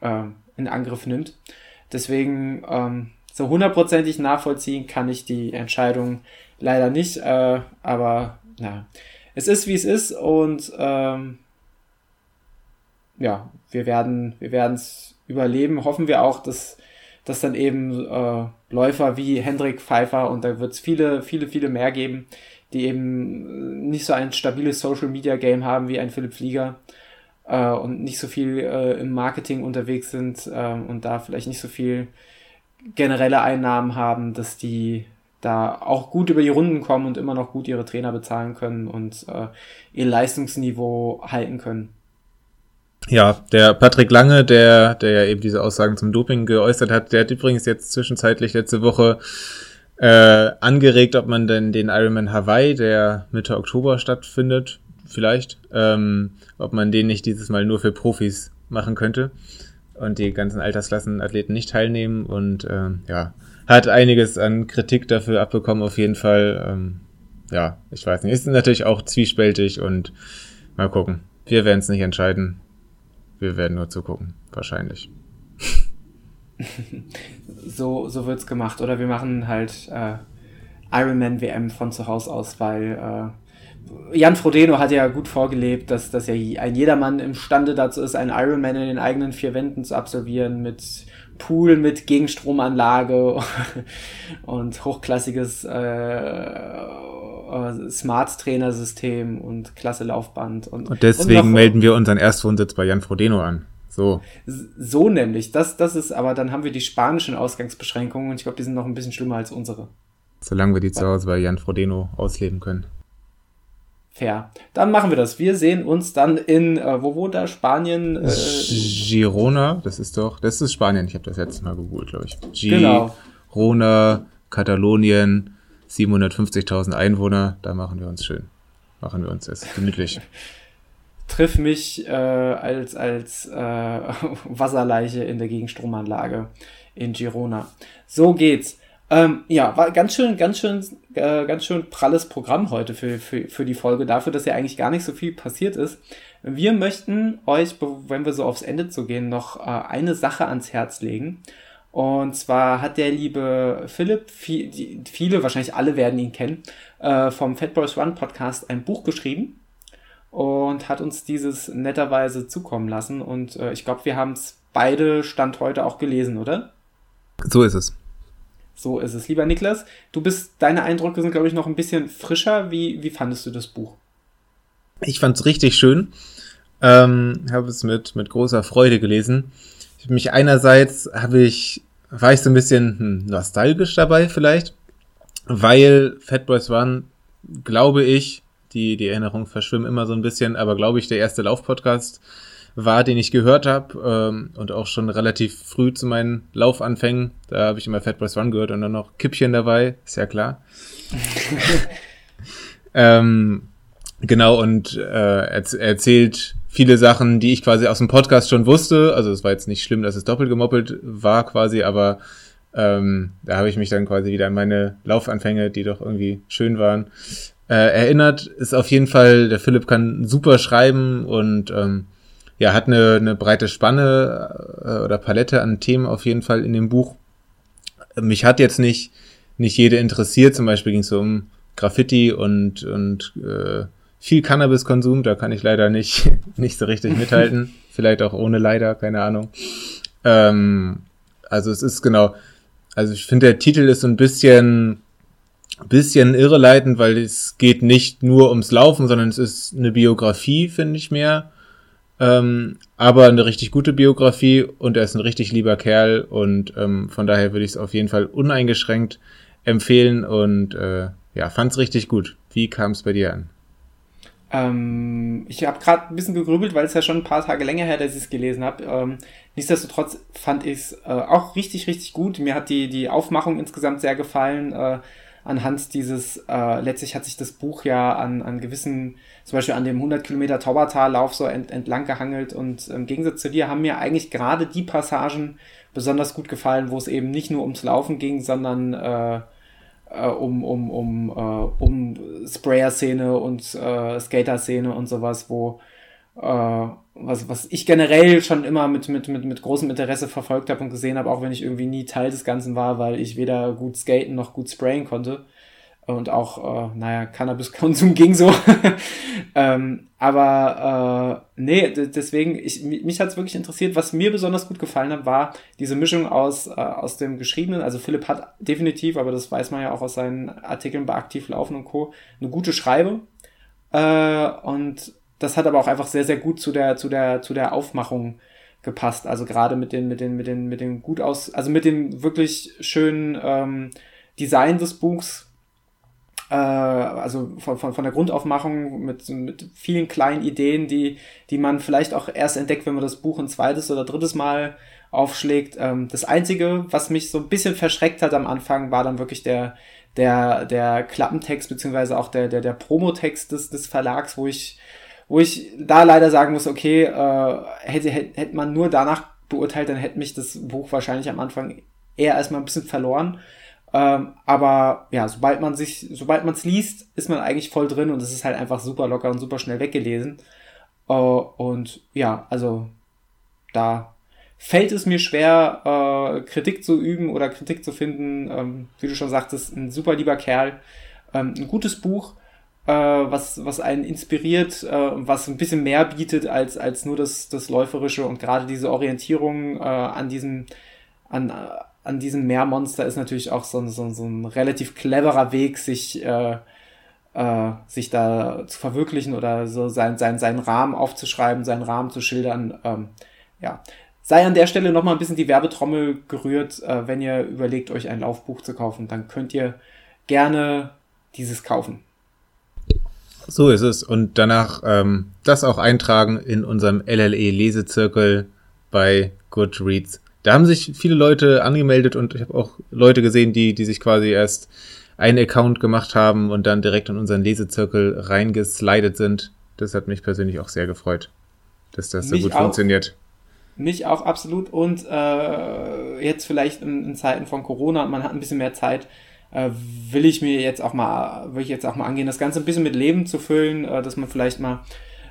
äh, in Angriff nimmt. Deswegen ähm, so hundertprozentig nachvollziehen kann ich die Entscheidung leider nicht, äh, aber na, es ist, wie es ist und ähm, ja, wir werden wir es überleben. Hoffen wir auch, dass, dass dann eben äh, Läufer wie Hendrik Pfeiffer und da wird es viele, viele, viele mehr geben, die eben nicht so ein stabiles Social Media Game haben wie ein Philipp Flieger äh, und nicht so viel äh, im Marketing unterwegs sind äh, und da vielleicht nicht so viel generelle Einnahmen haben, dass die da auch gut über die Runden kommen und immer noch gut ihre Trainer bezahlen können und äh, ihr Leistungsniveau halten können. Ja, der Patrick Lange, der, der ja eben diese Aussagen zum Doping geäußert hat, der hat übrigens jetzt zwischenzeitlich letzte Woche äh, angeregt, ob man denn den Ironman Hawaii, der Mitte Oktober stattfindet, vielleicht, ähm, ob man den nicht dieses Mal nur für Profis machen könnte und die ganzen Altersklassenathleten nicht teilnehmen und äh, ja, hat einiges an Kritik dafür abbekommen, auf jeden Fall. Ähm, ja, ich weiß nicht. Ist natürlich auch zwiespältig und mal gucken. Wir werden es nicht entscheiden. Wir werden nur zugucken, wahrscheinlich. so so wird's gemacht. Oder wir machen halt äh, Ironman WM von zu Hause aus, weil äh, Jan Frodeno hat ja gut vorgelebt, dass, dass ja ein jedermann imstande dazu ist, einen Ironman in den eigenen vier Wänden zu absolvieren mit Pool mit Gegenstromanlage und hochklassiges äh, äh, Smart-Trainer-System und klasse Laufband. Und, und deswegen und melden wir unseren Erstwohnsitz bei Jan Frodeno an. So. So nämlich. Das, das ist, aber dann haben wir die spanischen Ausgangsbeschränkungen und ich glaube, die sind noch ein bisschen schlimmer als unsere. Solange wir die zu Hause bei Jan Frodeno ausleben können. Fair. Dann machen wir das. Wir sehen uns dann in, äh, wo wohnt er? Spanien? Äh, Girona, das ist doch, das ist Spanien. Ich habe das letzte Mal gegoogelt, glaube ich. Girona, genau. Katalonien, 750.000 Einwohner. Da machen wir uns schön. Machen wir uns es gemütlich. triff mich äh, als, als äh, Wasserleiche in der Gegenstromanlage in Girona. So geht's. Ähm, ja, war ganz schön, ganz schön, äh, ganz schön pralles Programm heute für, für, für die Folge, dafür, dass ja eigentlich gar nicht so viel passiert ist. Wir möchten euch, wenn wir so aufs Ende zu gehen, noch äh, eine Sache ans Herz legen. Und zwar hat der liebe Philipp, viele, wahrscheinlich alle werden ihn kennen, äh, vom Fat Boys Run Podcast ein Buch geschrieben und hat uns dieses netterweise zukommen lassen. Und äh, ich glaube, wir haben es beide Stand heute auch gelesen, oder? So ist es. So ist es. Lieber Niklas, du bist, deine Eindrücke sind, glaube ich, noch ein bisschen frischer. Wie, wie fandest du das Buch? Ich fand es richtig schön. Ähm, habe es mit, mit großer Freude gelesen. Ich mich einerseits habe ich, war ich so ein bisschen hm, nostalgisch dabei vielleicht, weil Fat Boys One, glaube ich, die, die Erinnerungen verschwimmen immer so ein bisschen, aber glaube ich, der erste Laufpodcast war, den ich gehört habe ähm, und auch schon relativ früh zu meinen Laufanfängen. Da habe ich immer Fat Boys Run gehört und dann noch Kippchen dabei, ist ja klar. ähm, genau, und äh, er, erzählt viele Sachen, die ich quasi aus dem Podcast schon wusste. Also es war jetzt nicht schlimm, dass es doppelt gemoppelt war quasi, aber ähm, da habe ich mich dann quasi wieder an meine Laufanfänge, die doch irgendwie schön waren, äh, erinnert. Ist auf jeden Fall, der Philipp kann super schreiben und ähm, ja, hat eine, eine breite Spanne äh, oder Palette an Themen auf jeden Fall in dem Buch. Mich hat jetzt nicht, nicht jede interessiert, zum Beispiel ging es so um Graffiti und, und äh, viel Cannabiskonsum, da kann ich leider nicht, nicht so richtig mithalten. Vielleicht auch ohne leider, keine Ahnung. Ähm, also es ist genau, also ich finde, der Titel ist so ein bisschen, bisschen irreleitend, weil es geht nicht nur ums Laufen, sondern es ist eine Biografie, finde ich mehr. Ähm, aber eine richtig gute Biografie und er ist ein richtig lieber Kerl und ähm, von daher würde ich es auf jeden Fall uneingeschränkt empfehlen und äh, ja, fand's richtig gut. Wie kam es bei dir an? Ähm, ich habe gerade ein bisschen gegrübelt, weil es ja schon ein paar Tage länger her, dass ich es gelesen habe. Ähm, nichtsdestotrotz fand ich es äh, auch richtig, richtig gut. Mir hat die, die Aufmachung insgesamt sehr gefallen. Äh, anhand dieses, äh, letztlich hat sich das Buch ja an, an gewissen, zum Beispiel an dem 100 Kilometer Taubertal-Lauf so ent, entlang gehangelt und im Gegensatz zu dir haben mir eigentlich gerade die Passagen besonders gut gefallen, wo es eben nicht nur ums Laufen ging, sondern äh, äh, um, um, um, äh, um Sprayer-Szene und äh, Skater-Szene und sowas, wo äh, was, was ich generell schon immer mit, mit, mit, mit großem Interesse verfolgt habe und gesehen habe, auch wenn ich irgendwie nie Teil des Ganzen war, weil ich weder gut skaten noch gut sprayen konnte. Und auch, äh, naja, Cannabiskonsum ging so. ähm, aber äh, nee, deswegen, ich, mich hat es wirklich interessiert. Was mir besonders gut gefallen hat, war diese Mischung aus, äh, aus dem Geschriebenen. Also Philipp hat definitiv, aber das weiß man ja auch aus seinen Artikeln bei Aktiv Laufen und Co., eine gute Schreibe. Äh, und das hat aber auch einfach sehr, sehr gut zu der, zu der, zu der Aufmachung gepasst. Also gerade mit den, mit den, mit den, mit den gut aus, also mit dem wirklich schönen ähm, Design des Buchs, äh, also von, von, von der Grundaufmachung mit, mit vielen kleinen Ideen, die, die man vielleicht auch erst entdeckt, wenn man das Buch ein zweites oder drittes Mal aufschlägt. Ähm, das Einzige, was mich so ein bisschen verschreckt hat am Anfang, war dann wirklich der, der, der Klappentext, beziehungsweise auch der, der, der Promotext des, des Verlags, wo ich wo ich da leider sagen muss, okay, äh, hätte, hätte, hätte man nur danach beurteilt, dann hätte mich das Buch wahrscheinlich am Anfang eher erstmal ein bisschen verloren. Ähm, aber ja, sobald man sich, sobald man es liest, ist man eigentlich voll drin und es ist halt einfach super locker und super schnell weggelesen. Äh, und ja, also da fällt es mir schwer, äh, Kritik zu üben oder Kritik zu finden. Ähm, wie du schon sagtest, ein super lieber Kerl. Ähm, ein gutes Buch äh, was, was einen inspiriert, äh, was ein bisschen mehr bietet als, als nur das, das Läuferische und gerade diese Orientierung äh, an diesem, an, an diesem Meermonster ist natürlich auch so, so, so ein relativ cleverer Weg, sich, äh, äh, sich da zu verwirklichen oder so sein, sein, seinen Rahmen aufzuschreiben, seinen Rahmen zu schildern. Ähm, ja, sei an der Stelle nochmal ein bisschen die Werbetrommel gerührt, äh, wenn ihr überlegt, euch ein Laufbuch zu kaufen, dann könnt ihr gerne dieses kaufen. So ist es. Und danach ähm, das auch eintragen in unserem LLE-Lesezirkel bei Goodreads. Da haben sich viele Leute angemeldet und ich habe auch Leute gesehen, die, die sich quasi erst einen Account gemacht haben und dann direkt in unseren Lesezirkel reingeslidet sind. Das hat mich persönlich auch sehr gefreut, dass das mich so gut auch, funktioniert. Mich auch absolut. Und äh, jetzt vielleicht in, in Zeiten von Corona, man hat ein bisschen mehr Zeit, äh, will ich mir jetzt auch mal, will ich jetzt auch mal angehen, das Ganze ein bisschen mit Leben zu füllen, äh, dass man vielleicht mal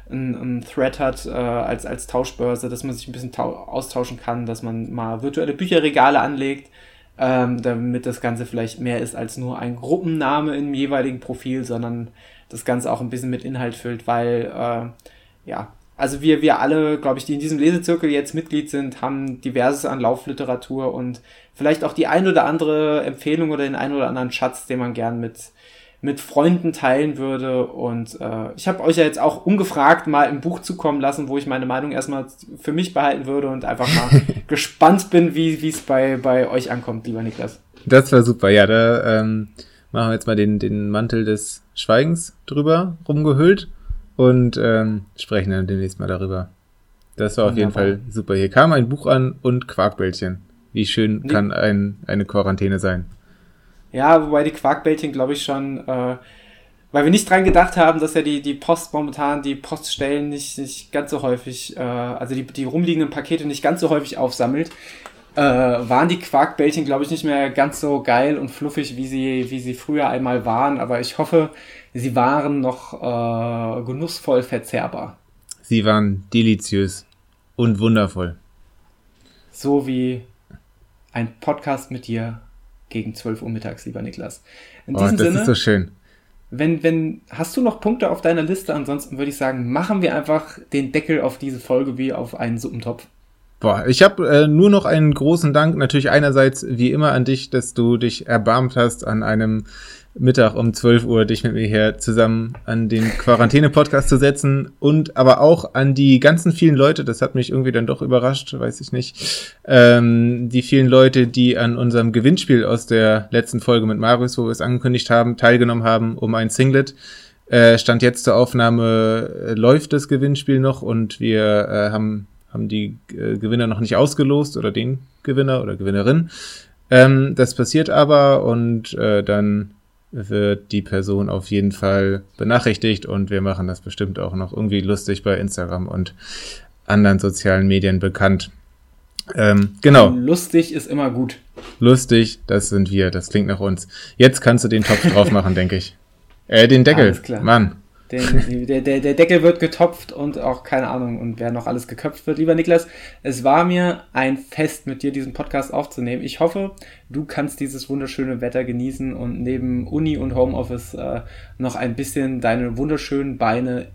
ein, Thread hat äh, als, als Tauschbörse, dass man sich ein bisschen austauschen kann, dass man mal virtuelle Bücherregale anlegt, ähm, damit das Ganze vielleicht mehr ist als nur ein Gruppenname im jeweiligen Profil, sondern das Ganze auch ein bisschen mit Inhalt füllt, weil äh, ja, also wir, wir alle, glaube ich, die in diesem Lesezirkel jetzt Mitglied sind, haben diverses an Laufliteratur und vielleicht auch die ein oder andere Empfehlung oder den ein oder anderen Schatz, den man gern mit, mit Freunden teilen würde. Und äh, ich habe euch ja jetzt auch ungefragt mal ein Buch zukommen lassen, wo ich meine Meinung erstmal für mich behalten würde und einfach mal gespannt bin, wie es bei, bei euch ankommt, lieber Niklas. Das war super, ja, da ähm, machen wir jetzt mal den, den Mantel des Schweigens drüber rumgehüllt und ähm, sprechen dann demnächst mal darüber. Das war auf jeden Fall super. Hier kam ein Buch an und Quarkbällchen. Wie schön nee. kann ein, eine Quarantäne sein? Ja, wobei die Quarkbällchen, glaube ich, schon, äh, weil wir nicht dran gedacht haben, dass ja die, die Post momentan, die Poststellen nicht, nicht ganz so häufig, äh, also die, die rumliegenden Pakete nicht ganz so häufig aufsammelt, äh, waren die Quarkbällchen, glaube ich, nicht mehr ganz so geil und fluffig, wie sie, wie sie früher einmal waren. Aber ich hoffe, sie waren noch äh, genussvoll verzehrbar. Sie waren deliziös und wundervoll. So wie ein Podcast mit dir gegen 12 Uhr mittags, lieber Niklas. In oh, diesem das Sinne, ist so schön. Wenn, wenn, hast du noch Punkte auf deiner Liste? Ansonsten würde ich sagen, machen wir einfach den Deckel auf diese Folge wie auf einen Suppentopf. Boah, ich habe äh, nur noch einen großen Dank, natürlich einerseits wie immer an dich, dass du dich erbarmt hast, an einem Mittag um 12 Uhr dich mit mir hier zusammen an den Quarantäne-Podcast zu setzen und aber auch an die ganzen vielen Leute, das hat mich irgendwie dann doch überrascht, weiß ich nicht, ähm, die vielen Leute, die an unserem Gewinnspiel aus der letzten Folge mit Marius, wo wir es angekündigt haben, teilgenommen haben um ein Singlet. Äh, stand jetzt zur Aufnahme, äh, läuft das Gewinnspiel noch und wir äh, haben, haben die äh, Gewinner noch nicht ausgelost oder den Gewinner oder Gewinnerin. Ähm, das passiert aber und äh, dann wird die Person auf jeden Fall benachrichtigt und wir machen das bestimmt auch noch irgendwie lustig bei Instagram und anderen sozialen Medien bekannt. Ähm, genau. Lustig ist immer gut. Lustig, das sind wir, das klingt nach uns. Jetzt kannst du den Topf drauf machen, denke ich. Äh, den Deckel. Alles klar. Mann. Den, der, der, der Deckel wird getopft und auch keine Ahnung und wer noch alles geköpft wird. Lieber Niklas, es war mir ein Fest, mit dir diesen Podcast aufzunehmen. Ich hoffe, du kannst dieses wunderschöne Wetter genießen und neben Uni und Homeoffice äh, noch ein bisschen deine wunderschönen Beine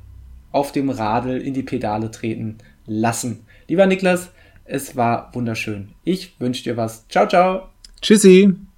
auf dem Radl in die Pedale treten lassen. Lieber Niklas, es war wunderschön. Ich wünsche dir was. Ciao, ciao. Tschüssi.